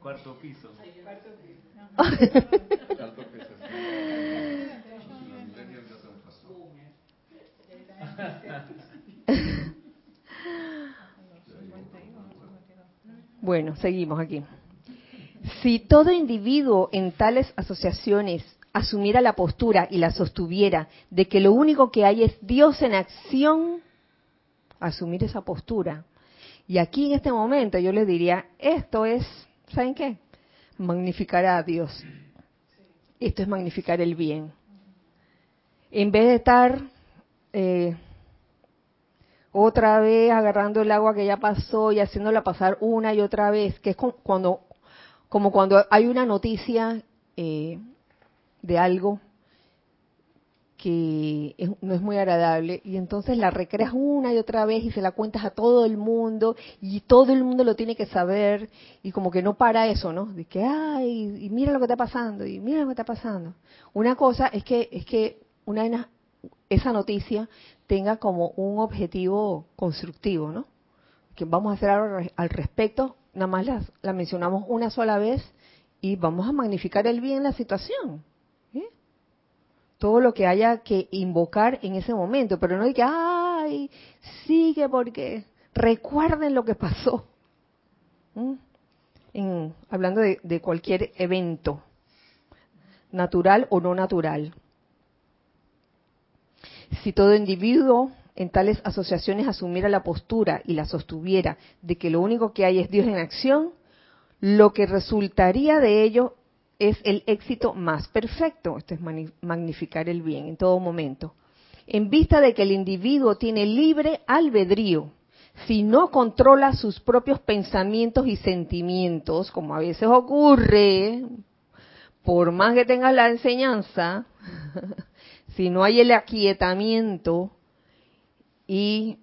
Cuarto piso. Cuarto piso. Bueno, seguimos aquí. Si todo individuo en tales asociaciones asumiera la postura y la sostuviera de que lo único que hay es Dios en acción, asumir esa postura. Y aquí en este momento yo les diría, esto es, ¿saben qué? Magnificar a Dios. Esto es magnificar el bien. En vez de estar eh, otra vez agarrando el agua que ya pasó y haciéndola pasar una y otra vez, que es cuando, como cuando hay una noticia eh, de algo que no es muy agradable y entonces la recreas una y otra vez y se la cuentas a todo el mundo y todo el mundo lo tiene que saber y como que no para eso, ¿no? De que ay, y mira lo que está pasando y mira lo que está pasando. Una cosa es que es que una esa noticia tenga como un objetivo constructivo, ¿no? Que vamos a hacer algo al respecto, nada más la mencionamos una sola vez y vamos a magnificar el bien la situación todo lo que haya que invocar en ese momento, pero no hay que, ay, sigue porque recuerden lo que pasó. En, hablando de, de cualquier evento, natural o no natural. Si todo individuo en tales asociaciones asumiera la postura y la sostuviera de que lo único que hay es Dios en acción, lo que resultaría de ello es el éxito más perfecto. Esto es magnificar el bien en todo momento. En vista de que el individuo tiene libre albedrío, si no controla sus propios pensamientos y sentimientos, como a veces ocurre, por más que tenga la enseñanza, si no hay el aquietamiento y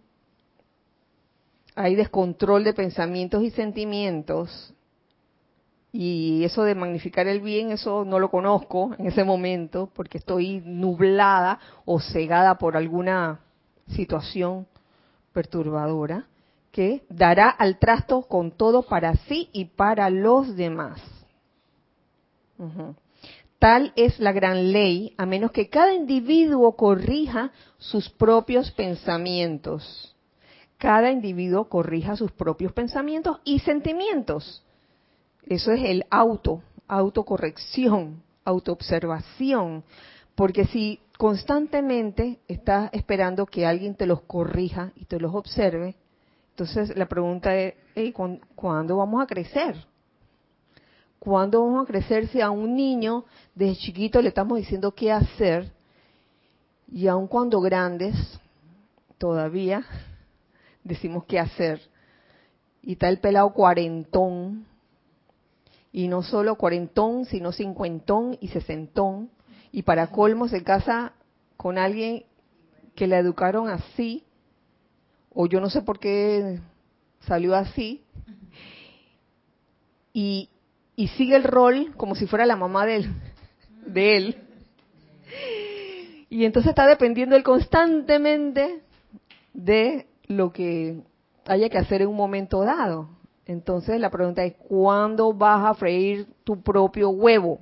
hay descontrol de pensamientos y sentimientos, y eso de magnificar el bien, eso no lo conozco en ese momento porque estoy nublada o cegada por alguna situación perturbadora que dará al trasto con todo para sí y para los demás. Tal es la gran ley, a menos que cada individuo corrija sus propios pensamientos. Cada individuo corrija sus propios pensamientos y sentimientos eso es el auto, autocorrección, autoobservación. Porque si constantemente estás esperando que alguien te los corrija y te los observe, entonces la pregunta es, ¿cuándo vamos a crecer? ¿Cuándo vamos a crecer si a un niño desde chiquito le estamos diciendo qué hacer y aun cuando grandes todavía decimos qué hacer? Y está el pelado cuarentón y no solo cuarentón, sino cincuentón y sesentón, y para colmo se casa con alguien que la educaron así, o yo no sé por qué salió así, y, y sigue el rol como si fuera la mamá de él, de él. Y entonces está dependiendo él constantemente de lo que haya que hacer en un momento dado. Entonces la pregunta es, ¿cuándo vas a freír tu propio huevo?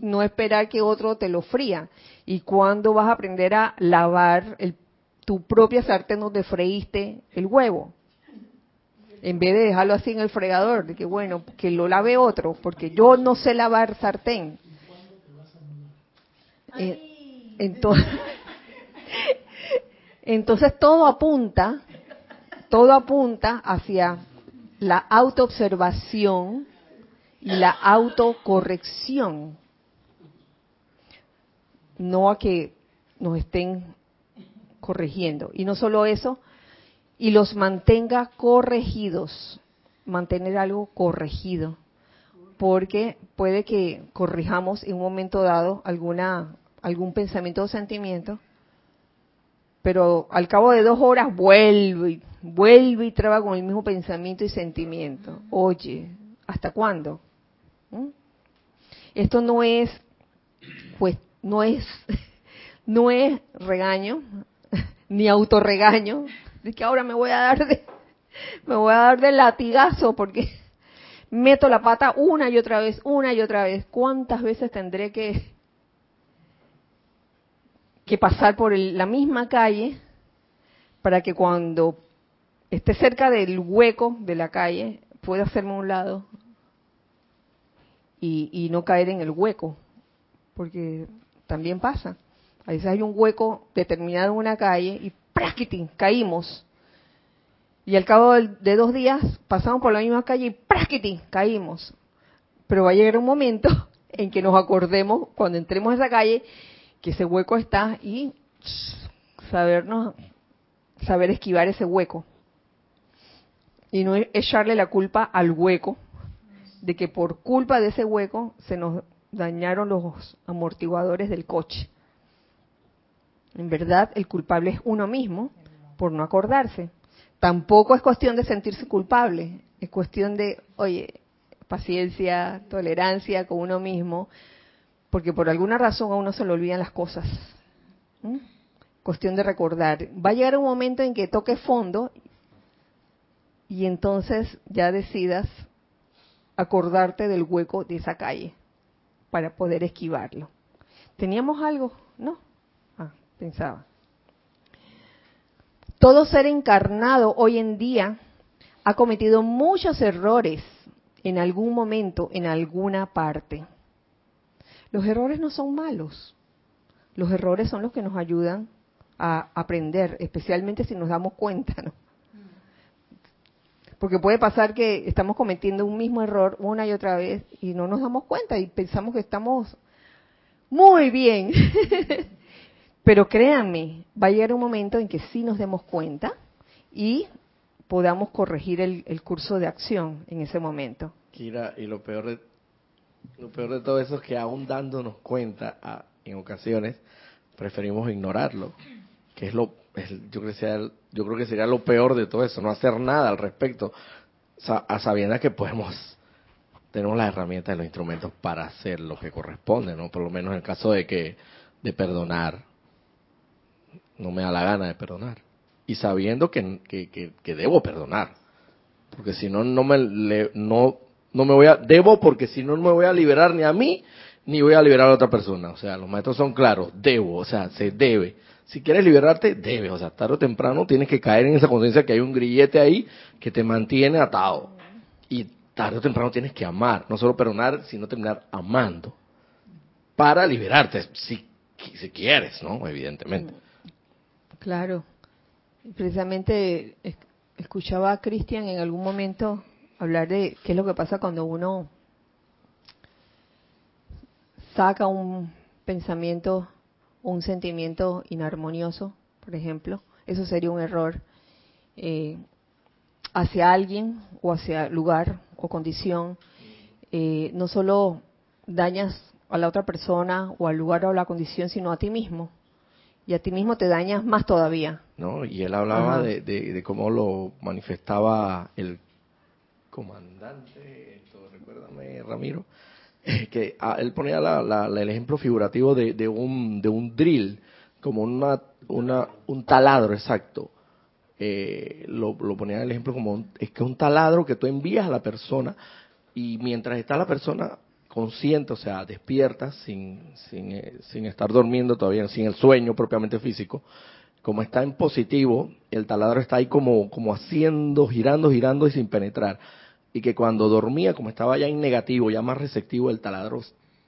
No esperar que otro te lo fría. ¿Y cuándo vas a aprender a lavar tu propia sartén donde freíste el huevo? En vez de dejarlo así en el fregador, de que bueno, que lo lave otro, porque yo no sé lavar sartén. Eh, entonces, entonces todo apunta, todo apunta hacia la autoobservación y la autocorrección, no a que nos estén corrigiendo. Y no solo eso, y los mantenga corregidos, mantener algo corregido, porque puede que corrijamos en un momento dado alguna algún pensamiento o sentimiento, pero al cabo de dos horas vuelve vuelve y traba con el mismo pensamiento y sentimiento. Oye, ¿hasta cuándo? ¿Mm? Esto no es, pues, no es, no es regaño, ni autorregaño, de que ahora me voy a dar de, me voy a dar de latigazo porque meto la pata una y otra vez, una y otra vez. ¿Cuántas veces tendré que, que pasar por la misma calle para que cuando esté cerca del hueco de la calle, puede hacerme un lado y, no caer en el hueco, porque también pasa. A veces hay un hueco determinado en una calle y ¡praskitin! caímos. Y al cabo de dos días pasamos por la misma calle y ¡praskitin! caímos. Pero va a llegar un momento en que nos acordemos, cuando entremos a esa calle, que ese hueco está y sabernos, saber esquivar ese hueco y no echarle la culpa al hueco, de que por culpa de ese hueco se nos dañaron los amortiguadores del coche. En verdad, el culpable es uno mismo por no acordarse. Tampoco es cuestión de sentirse culpable, es cuestión de, oye, paciencia, tolerancia con uno mismo, porque por alguna razón a uno se le olvidan las cosas. Cuestión de recordar. Va a llegar un momento en que toque fondo y entonces ya decidas acordarte del hueco de esa calle para poder esquivarlo. ¿Teníamos algo? ¿No? Ah, pensaba. Todo ser encarnado hoy en día ha cometido muchos errores en algún momento, en alguna parte. Los errores no son malos. Los errores son los que nos ayudan a aprender, especialmente si nos damos cuenta, ¿no? Porque puede pasar que estamos cometiendo un mismo error una y otra vez y no nos damos cuenta y pensamos que estamos muy bien. Pero créanme, va a llegar un momento en que sí nos demos cuenta y podamos corregir el, curso de acción en ese momento. Kira, y lo peor de, lo peor de todo eso es que aún dándonos cuenta en ocasiones, preferimos ignorarlo, que es lo yo, creo que sea, yo creo que sería lo peor de todo eso, no hacer nada al respecto, a sabiendas que podemos, tenemos las herramientas y los instrumentos para hacer lo que corresponde, ¿no? Por lo menos en el caso de que, de perdonar, no me da la gana de perdonar. Y sabiendo que, que, que, debo perdonar. Porque si no, no me, no, no me voy a, debo porque si no, no me voy a liberar ni a mí, ni voy a liberar a otra persona. O sea, los maestros son claros, debo, o sea, se debe si quieres liberarte, debes, o sea, tarde o temprano tienes que caer en esa conciencia que hay un grillete ahí que te mantiene atado. Y tarde o temprano tienes que amar, no solo perdonar, sino terminar amando para liberarte, si, si quieres, ¿no? Evidentemente. Claro. Precisamente escuchaba a Cristian en algún momento hablar de qué es lo que pasa cuando uno saca un pensamiento un sentimiento inarmonioso, por ejemplo, eso sería un error eh, hacia alguien o hacia lugar o condición. Eh, no solo dañas a la otra persona o al lugar o a la condición, sino a ti mismo. Y a ti mismo te dañas más todavía. No, y él hablaba de, de, cómo lo manifestaba el comandante, esto, recuérdame, Ramiro, que él ponía el ejemplo figurativo de, un, de un drill, como una, una, un taladro exacto. Eh, lo, lo, ponía el ejemplo como es que un taladro que tú envías a la persona y mientras está la persona consciente, o sea, despierta, sin, sin, eh, sin estar durmiendo todavía, sin el sueño propiamente físico, como está en positivo, el taladro está ahí como, como haciendo, girando, girando y sin penetrar y que cuando dormía, como estaba ya en negativo, ya más receptivo, el taladro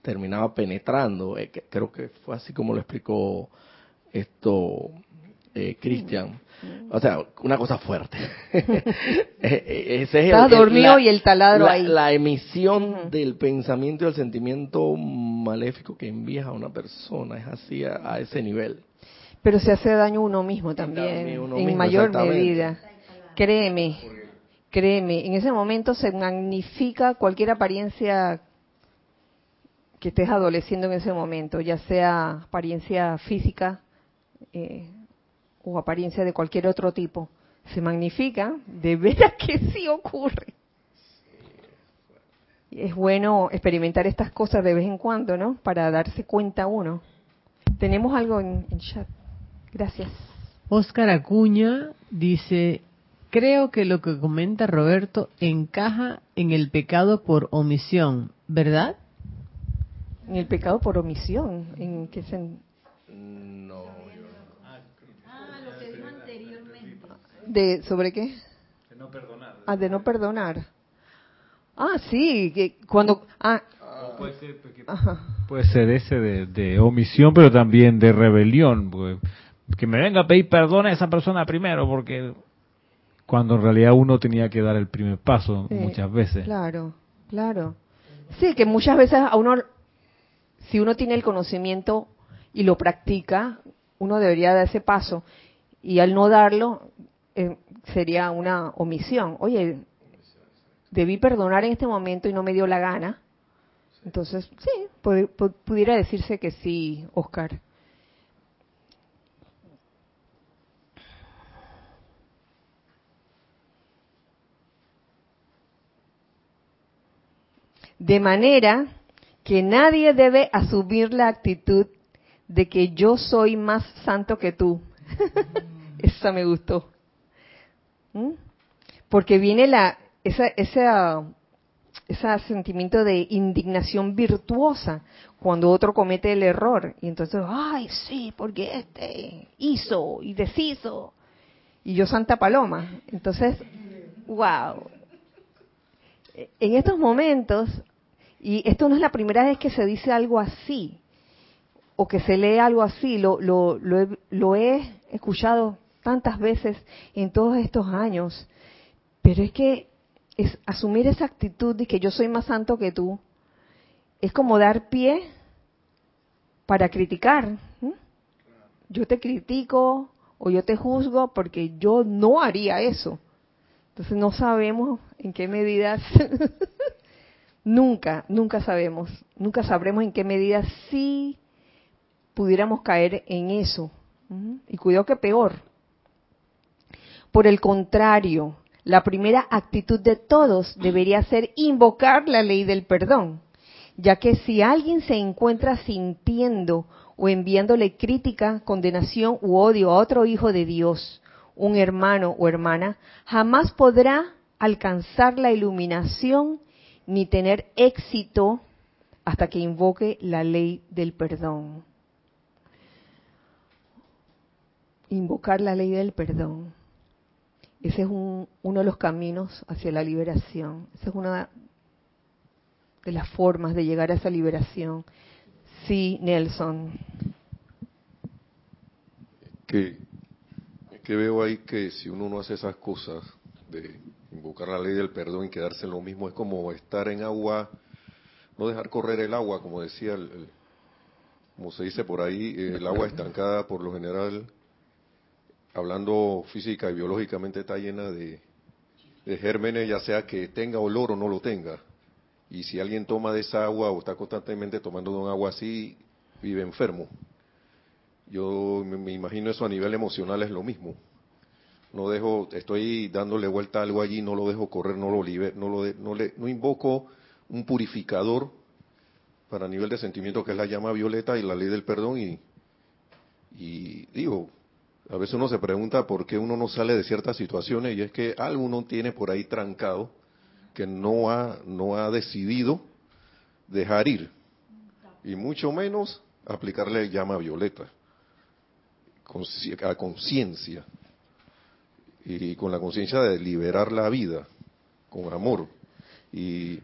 terminaba penetrando. Eh, creo que fue así como lo explicó esto eh, Cristian. O sea, una cosa fuerte. Eh, ese es dormido y el taladro ahí. La emisión del pensamiento y del sentimiento maléfico que envías a una persona es así a, ese nivel. Pero se hace daño uno mismo también, en mayor medida. Créeme. Créeme, en ese momento se magnifica cualquier apariencia que estés adoleciendo en ese momento, ya sea apariencia física eh, o apariencia de cualquier otro tipo. Se magnifica, de veras que sí ocurre. es bueno experimentar estas cosas de vez en cuando, ¿no? Para darse cuenta uno. Tenemos algo en, en chat. Gracias. Oscar Acuña dice, Creo que lo que comenta Roberto encaja en el pecado por omisión, ¿verdad? En el pecado por omisión, ¿en qué sentido? No, Ah, lo que dijo anteriormente. ¿De, ¿Sobre qué? De no perdonar. Ah, de no perdonar. Ah, sí, que cuando... Ah, puede, ser, puede ser ese de, de, omisión, pero también de rebelión. que me venga a pedir perdón a esa persona primero, porque cuando en realidad uno tenía que dar el primer paso muchas veces. Claro, claro. Sí, que muchas veces a uno, si uno tiene el conocimiento y lo practica, uno debería dar ese paso. Y al no darlo, eh, sería una omisión. Oye, debí perdonar en este momento y no me dio la gana. Entonces, sí, pudiera decirse que sí, Oscar. De manera que nadie debe asumir la actitud de que yo soy más santo que tú. Esa me gustó. ¿Mm? Porque viene la esa, esa, ese sentimiento de indignación virtuosa cuando otro comete el error. Y entonces, ay, sí, porque este hizo y deshizo. Y yo Santa Paloma. Entonces, wow. En estos momentos y esto no es la primera vez que se dice algo así, o que se lee algo así, lo, lo, lo, he, escuchado tantas veces en todos estos años, pero es que es asumir esa actitud de que yo soy más santo que tú, es como dar pie para criticar. Yo te critico o yo te juzgo porque yo no haría eso. Entonces no sabemos en qué medidas Nunca, nunca sabemos, nunca sabremos en qué medida sí pudiéramos caer en eso. Y cuidado que peor. Por el contrario, la primera actitud de todos debería ser invocar la ley del perdón, ya que si alguien se encuentra sintiendo o enviándole crítica, condenación u odio a otro hijo de Dios, un hermano o hermana, jamás podrá alcanzar la iluminación ni tener éxito hasta que invoque la ley del perdón. Invocar la ley del perdón. Ese es uno de los caminos hacia la liberación. Esa es una de las formas de llegar a esa liberación. Sí, Nelson. Que, que veo ahí que si uno no hace esas cosas de invocar la ley del perdón y quedarse en lo mismo es como estar en agua, no dejar correr el agua, como decía, el, como se dice por ahí, el agua estancada por lo general, hablando física y biológicamente está llena de, de gérmenes, ya sea que tenga olor o no lo tenga. Y si alguien toma de esa agua o está constantemente tomando de un agua así, vive enfermo. Yo me imagino eso a nivel emocional es lo mismo no dejo, estoy dándole vuelta a algo allí, no lo dejo correr, no lo liber, no lo no le, no invoco un purificador para nivel de sentimiento que es la llama violeta y la ley del perdón y, y digo, a veces uno se pregunta por qué uno no sale de ciertas situaciones y es que algo uno tiene por ahí trancado que no ha, no ha decidido dejar ir y mucho menos aplicarle llama violeta a conciencia y con la conciencia de liberar la vida con amor. Y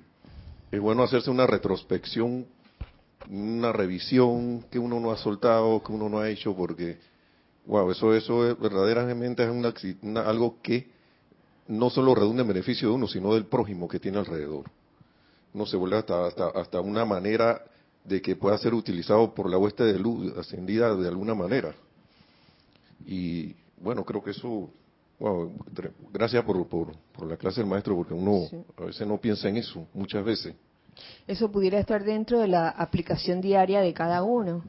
es bueno hacerse una retrospección, una revisión que uno no ha soltado, que uno no ha hecho, porque, wow, eso, eso es, verdaderamente es una, algo que no solo redunda en beneficio de uno, sino del prójimo que tiene alrededor. Uno se vuelve hasta, hasta, hasta una manera de que pueda ser utilizado por la hueste de luz ascendida de alguna manera. Y bueno, creo que eso Wow, gracias por, por, la clase del maestro, porque uno a veces no piensa en eso, muchas veces. Eso pudiera estar dentro de la aplicación diaria de cada uno.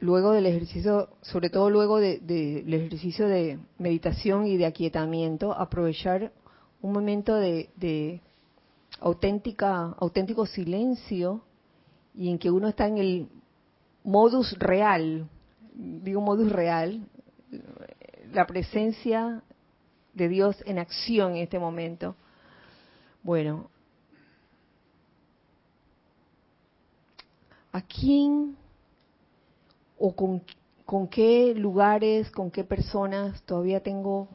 Luego del ejercicio, sobre todo luego del de, ejercicio de meditación y de aquietamiento, aprovechar un momento de, de auténtica, auténtico silencio y en que uno está en el modus real, digo modus real, la presencia de Dios en acción en este momento. Bueno, ¿a quién o con, con, qué lugares, con qué personas todavía tengo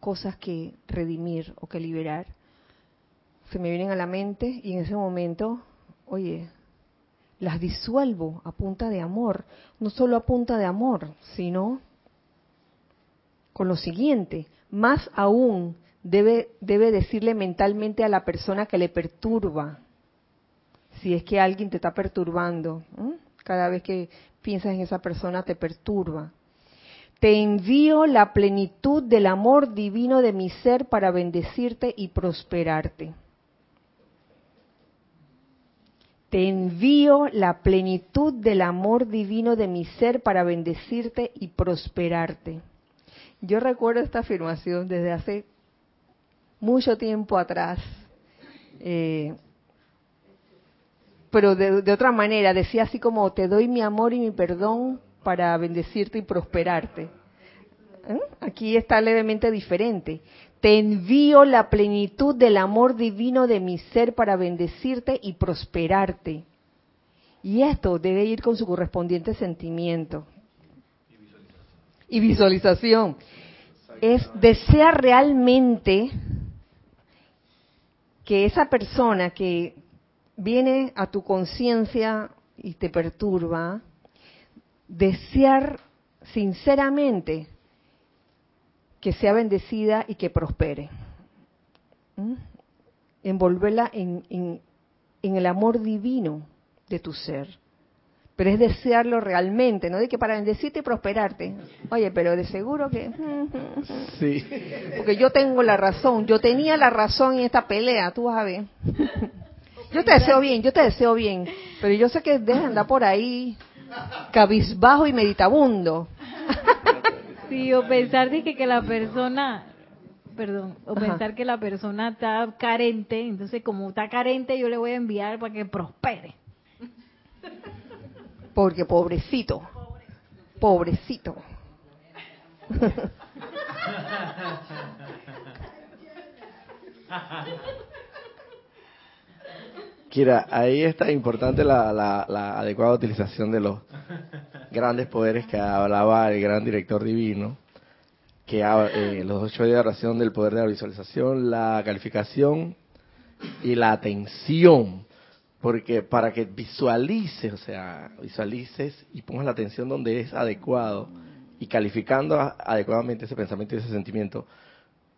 cosas que redimir o que liberar? Se me vienen a la mente y en ese momento, oye, las disuelvo a punta de amor, no solo a punta de amor, sino con lo siguiente, más aún debe, decirle mentalmente a la persona que le perturba, si es que alguien te está perturbando, cada vez que piensas en esa persona te perturba. Te envío la plenitud del amor divino de mi ser para bendecirte y prosperarte. te envío la plenitud del amor divino de mi ser para bendecirte y prosperarte. Yo recuerdo esta afirmación desde hace mucho tiempo atrás, eh, pero de, otra manera, decía así como, te doy mi amor y mi perdón para bendecirte y prosperarte. ¿Eh? Aquí está levemente diferente. Te envío la plenitud del amor divino de mi ser para bendecirte y prosperarte. Y esto debe ir con su correspondiente sentimiento. Y visualización. Es desear realmente que esa persona que viene a tu conciencia y te perturba, desear sinceramente que sea bendecida y que prospere. ¿Mm? Envolverla en, en, el amor divino de tu ser. Pero es desearlo realmente, no de que para bendecirte y prosperarte. Oye, pero de seguro que... Sí. Porque yo tengo la razón, yo tenía la razón en esta pelea, tú vas a ver. Yo te deseo bien, yo te deseo bien, pero yo sé que dejan andar por ahí cabizbajo y meditabundo. Sí, o pensar de que, la persona, perdón, o pensar que la persona está carente, entonces como está carente yo le voy a enviar para que prospere. Porque pobrecito, pobrecito. Kira, ahí está importante la, la, adecuada utilización de los grandes poderes que hablaba el gran director divino, que eh, los ocho días de oración del poder de la visualización, la calificación y la atención, porque para que visualices, o sea, visualices y pongas la atención donde es adecuado y calificando adecuadamente ese pensamiento y ese sentimiento,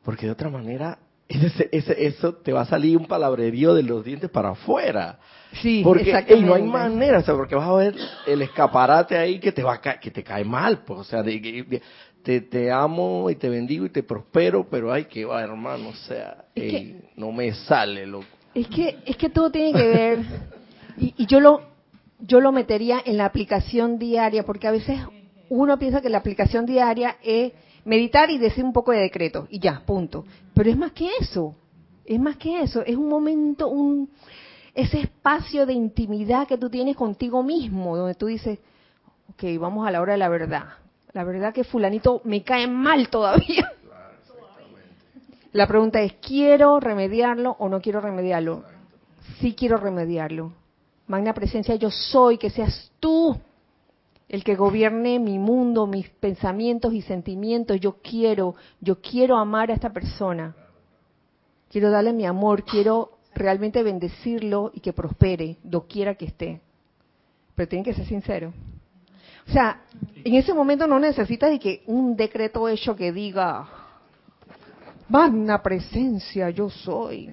porque de otra manera ese, ese, eso te va a salir un palabrerío de los dientes para afuera. Sí, porque no hay manera, o sea, porque vas a ver el escaparate ahí que te va que te cae mal, pues, o sea, te, te amo y te bendigo y te prospero, pero ay que va, hermano, o sea, no me sale, loco. Es que es que todo tiene que ver y, y yo lo yo lo metería en la aplicación diaria, porque a veces uno piensa que la aplicación diaria es meditar y decir un poco de decreto y ya, punto. Pero es más que eso, es más que eso, es un momento, un ese espacio de intimidad que tú tienes contigo mismo, donde tú dices, ok, vamos a la hora de la verdad. La verdad que fulanito me cae mal todavía. La pregunta es, ¿quiero remediarlo o no quiero remediarlo? Sí quiero remediarlo. Magna presencia, yo soy, que seas tú el que gobierne mi mundo, mis pensamientos y sentimientos. Yo quiero, yo quiero amar a esta persona. Quiero darle mi amor, quiero realmente bendecirlo y que prospere, doquiera que esté. Pero tiene que ser sincero. O sea, en ese momento no necesitas de que un decreto hecho que diga, magna presencia, yo soy.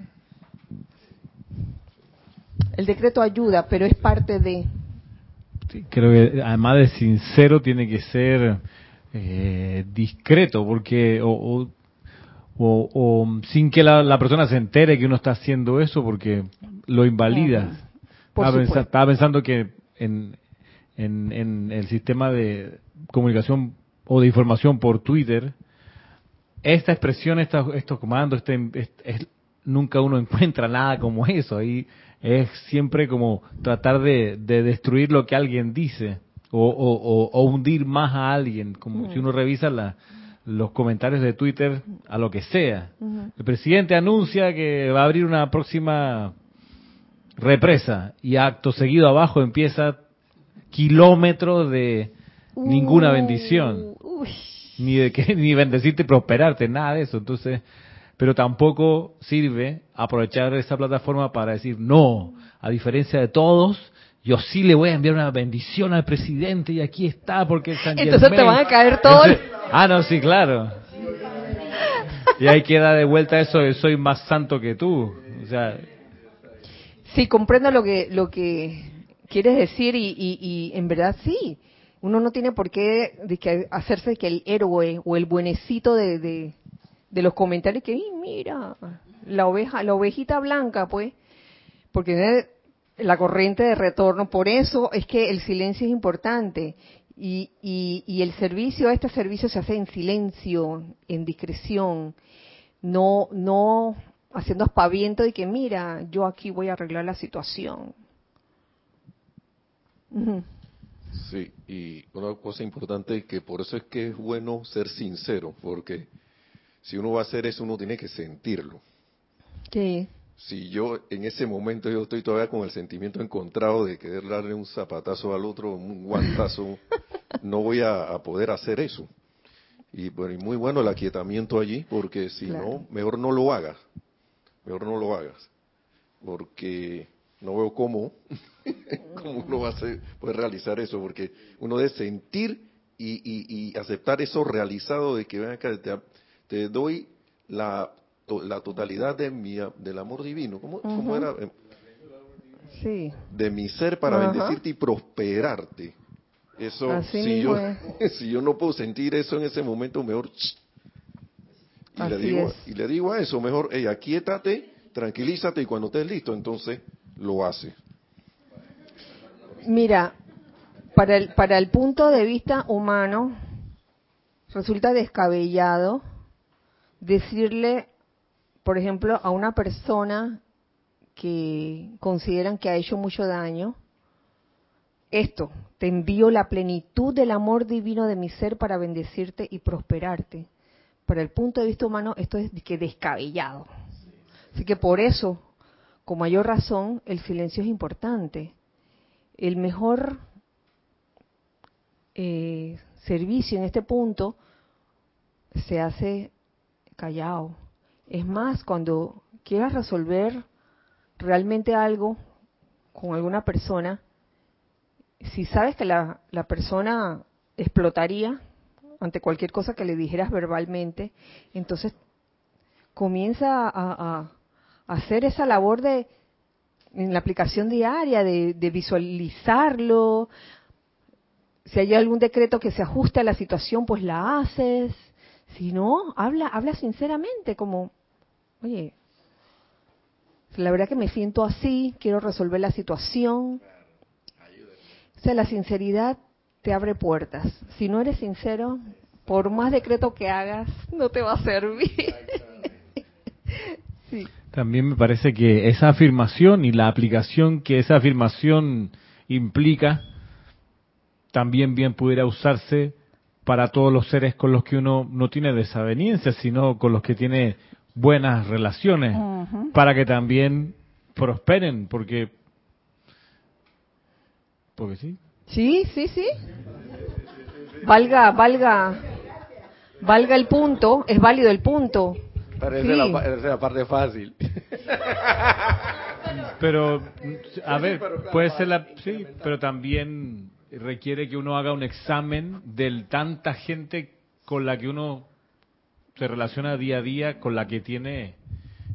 El decreto ayuda, pero es parte de creo que además de sincero tiene que ser eh, discreto, porque o, o, sin que la, persona se entere que uno está haciendo eso, porque lo invalida. Estaba, pensando que en, en, el sistema de comunicación o de información por Twitter, esta expresión, estos comandos, este, nunca uno encuentra nada como eso. Ahí es siempre como tratar de, destruir lo que alguien dice o, hundir más a alguien, como si uno revisa los comentarios de Twitter a lo que sea. El presidente anuncia que va a abrir una próxima represa y acto seguido abajo empieza kilómetros de ninguna bendición. Ni de que ni bendecirte y prosperarte, nada de eso. Entonces, pero tampoco sirve aprovechar esa plataforma para decir, no, a diferencia de todos, yo sí le voy a enviar una bendición al presidente y aquí está porque San Entonces te van a caer todos. ah, no, sí, claro. Y ahí queda de vuelta eso de soy más santo que tú. O sea, sí, comprendo lo que lo que quieres decir y, y, en verdad sí. Uno no tiene por qué hacerse que el héroe o el buenecito de de los comentarios que, mira, la oveja, la ovejita blanca, pues, porque la corriente de retorno. Por eso es que el silencio es importante. Y, y, y, el servicio, este servicio se hace en silencio, en discreción, no, no haciendo aspaviento de que mira, yo aquí voy a arreglar la situación. Sí, y una cosa importante es que por eso es que es bueno ser sincero, porque si uno va a hacer eso, uno tiene que sentirlo. Sí. Si yo en ese momento yo estoy todavía con el sentimiento encontrado de querer darle un zapatazo al otro, un guantazo, no voy a, poder hacer eso. Y, bueno, y muy bueno el aquietamiento allí, porque si no, mejor no lo hagas. Mejor no lo hagas. Porque no veo cómo, cómo uno va a poder realizar eso, porque uno debe sentir y, y, aceptar eso realizado de que ven acá, te, te doy la, la totalidad de mi, del amor divino. ¿Cómo, cómo era? Sí. De mi ser para bendecirte y prosperarte. Eso, si yo, si yo no puedo sentir eso en ese momento, mejor... Y, le digo, y le digo a eso, mejor, hey, aquíétate, tranquilízate y cuando estés listo, entonces lo hace. Mira, para el, para el punto de vista humano, resulta descabellado decirle, por ejemplo, a una persona que consideran que ha hecho mucho daño, esto, te envío la plenitud del amor divino de mi ser para bendecirte y prosperarte. Para el punto de vista humano, esto es que descabellado. Así que por eso con mayor razón, el silencio es importante. El mejor eh, servicio en este punto se hace callado. Es más, cuando quieras resolver realmente algo con alguna persona, si sabes que la, persona explotaría ante cualquier cosa que le dijeras verbalmente, entonces comienza a hacer esa labor de en la aplicación diaria de, visualizarlo. Si hay algún decreto que se ajuste a la situación, pues la haces. Si no, habla, habla sinceramente, como, oye, la verdad que me siento así, quiero resolver la situación. O sea, la sinceridad te abre puertas. Si no eres sincero, por más decreto que hagas, no te va a servir. También me parece que esa afirmación y la aplicación que esa afirmación implica también bien pudiera usarse para todos los seres con los que uno no tiene desaveniencia, sino con los que tiene buenas relaciones, para que también prosperen, porque porque sí. Sí, sí, sí. Valga, valga, valga el punto, es válido el punto. Pero esa, es la, parte fácil. Pero, a ver, puede ser la... Sí, pero también requiere que uno haga un examen de tanta gente con la que uno se relaciona día a día, con la que tiene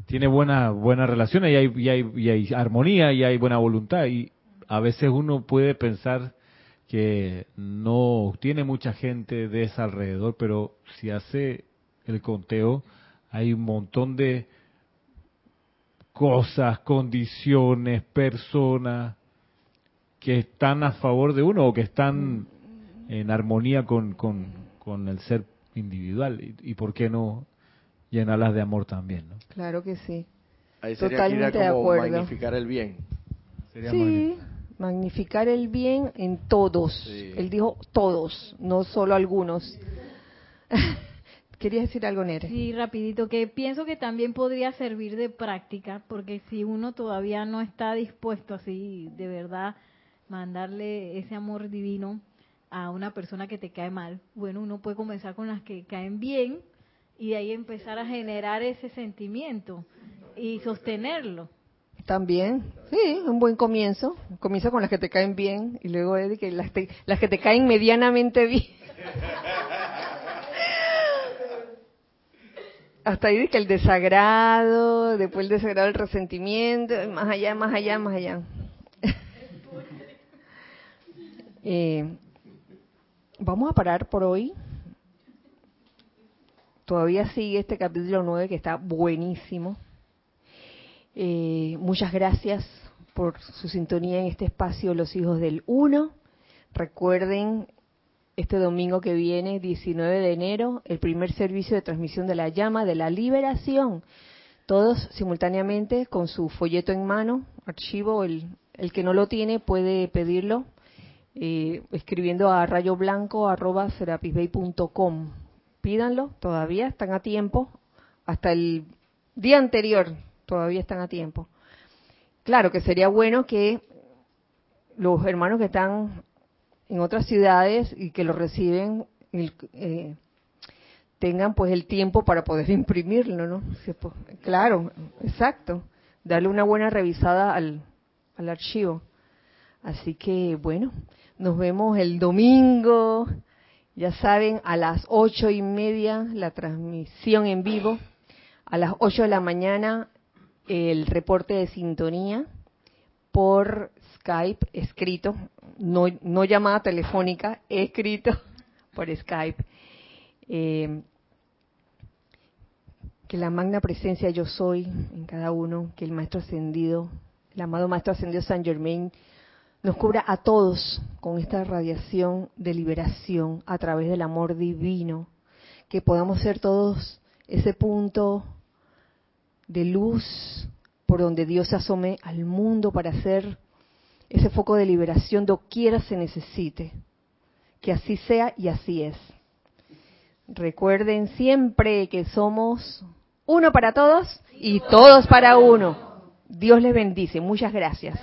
tiene buenas buenas relaciones y hay, y hay, y hay armonía y hay buena voluntad y a veces uno puede pensar que no tiene mucha gente de ese alrededor, pero si hace el conteo, hay un montón de cosas, condiciones, personas que están a favor de uno o que están en armonía con, con, el ser individual. Y, por qué no llenarlas de amor también? ¿no? Claro que sí. Ahí sería Totalmente de acuerdo. magnificar el bien. sí, magnificar el bien en todos. Él dijo todos, no solo algunos. Quería decir algo, Nere. Sí, rapidito, que pienso que también podría servir de práctica, porque si uno todavía no está dispuesto así, de verdad, mandarle ese amor divino a una persona que te cae mal, bueno, uno puede comenzar con las que caen bien y de ahí empezar a generar ese sentimiento y sostenerlo. También, sí, un buen comienzo. Comienza con las que te caen bien y luego de que las, las que te caen medianamente bien. hasta ahí que el desagrado, después el desagrado, el resentimiento, más allá, más allá, más allá. Eh, vamos a parar por hoy. Todavía sigue este capítulo 9 que está buenísimo. Eh, muchas gracias por su sintonía en este espacio Los Hijos del Uno. Recuerden, este domingo que viene, 19 de enero, el primer servicio de transmisión de la llama de la liberación. Todos simultáneamente con su folleto en mano, archivo, el, el que no lo tiene puede pedirlo eh, escribiendo a rayoblanco.com. Pídanlo, todavía están a tiempo, hasta el día anterior todavía están a tiempo. Claro que sería bueno que los hermanos que están en otras ciudades y que lo reciben eh, tengan pues el tiempo para poder imprimirlo, ¿no? Pues, claro, exacto. Darle una buena revisada al, al archivo. Así que bueno, nos vemos el domingo, ya saben, a las ocho y media la transmisión en vivo, a las ocho de la mañana el reporte de sintonía por Skype escrito, no, llamada telefónica, escrito por Skype. Eh, que la magna presencia yo soy en cada uno, que el maestro ascendido, el amado maestro ascendido San Germain, nos cubra a todos con esta radiación de liberación a través del amor divino, que podamos ser todos ese punto de luz por donde Dios se asome al mundo para hacer ese foco de liberación doquiera se necesite. Que así sea y así es. Recuerden siempre que somos uno para todos y todos para uno. Dios les bendice. Muchas gracias.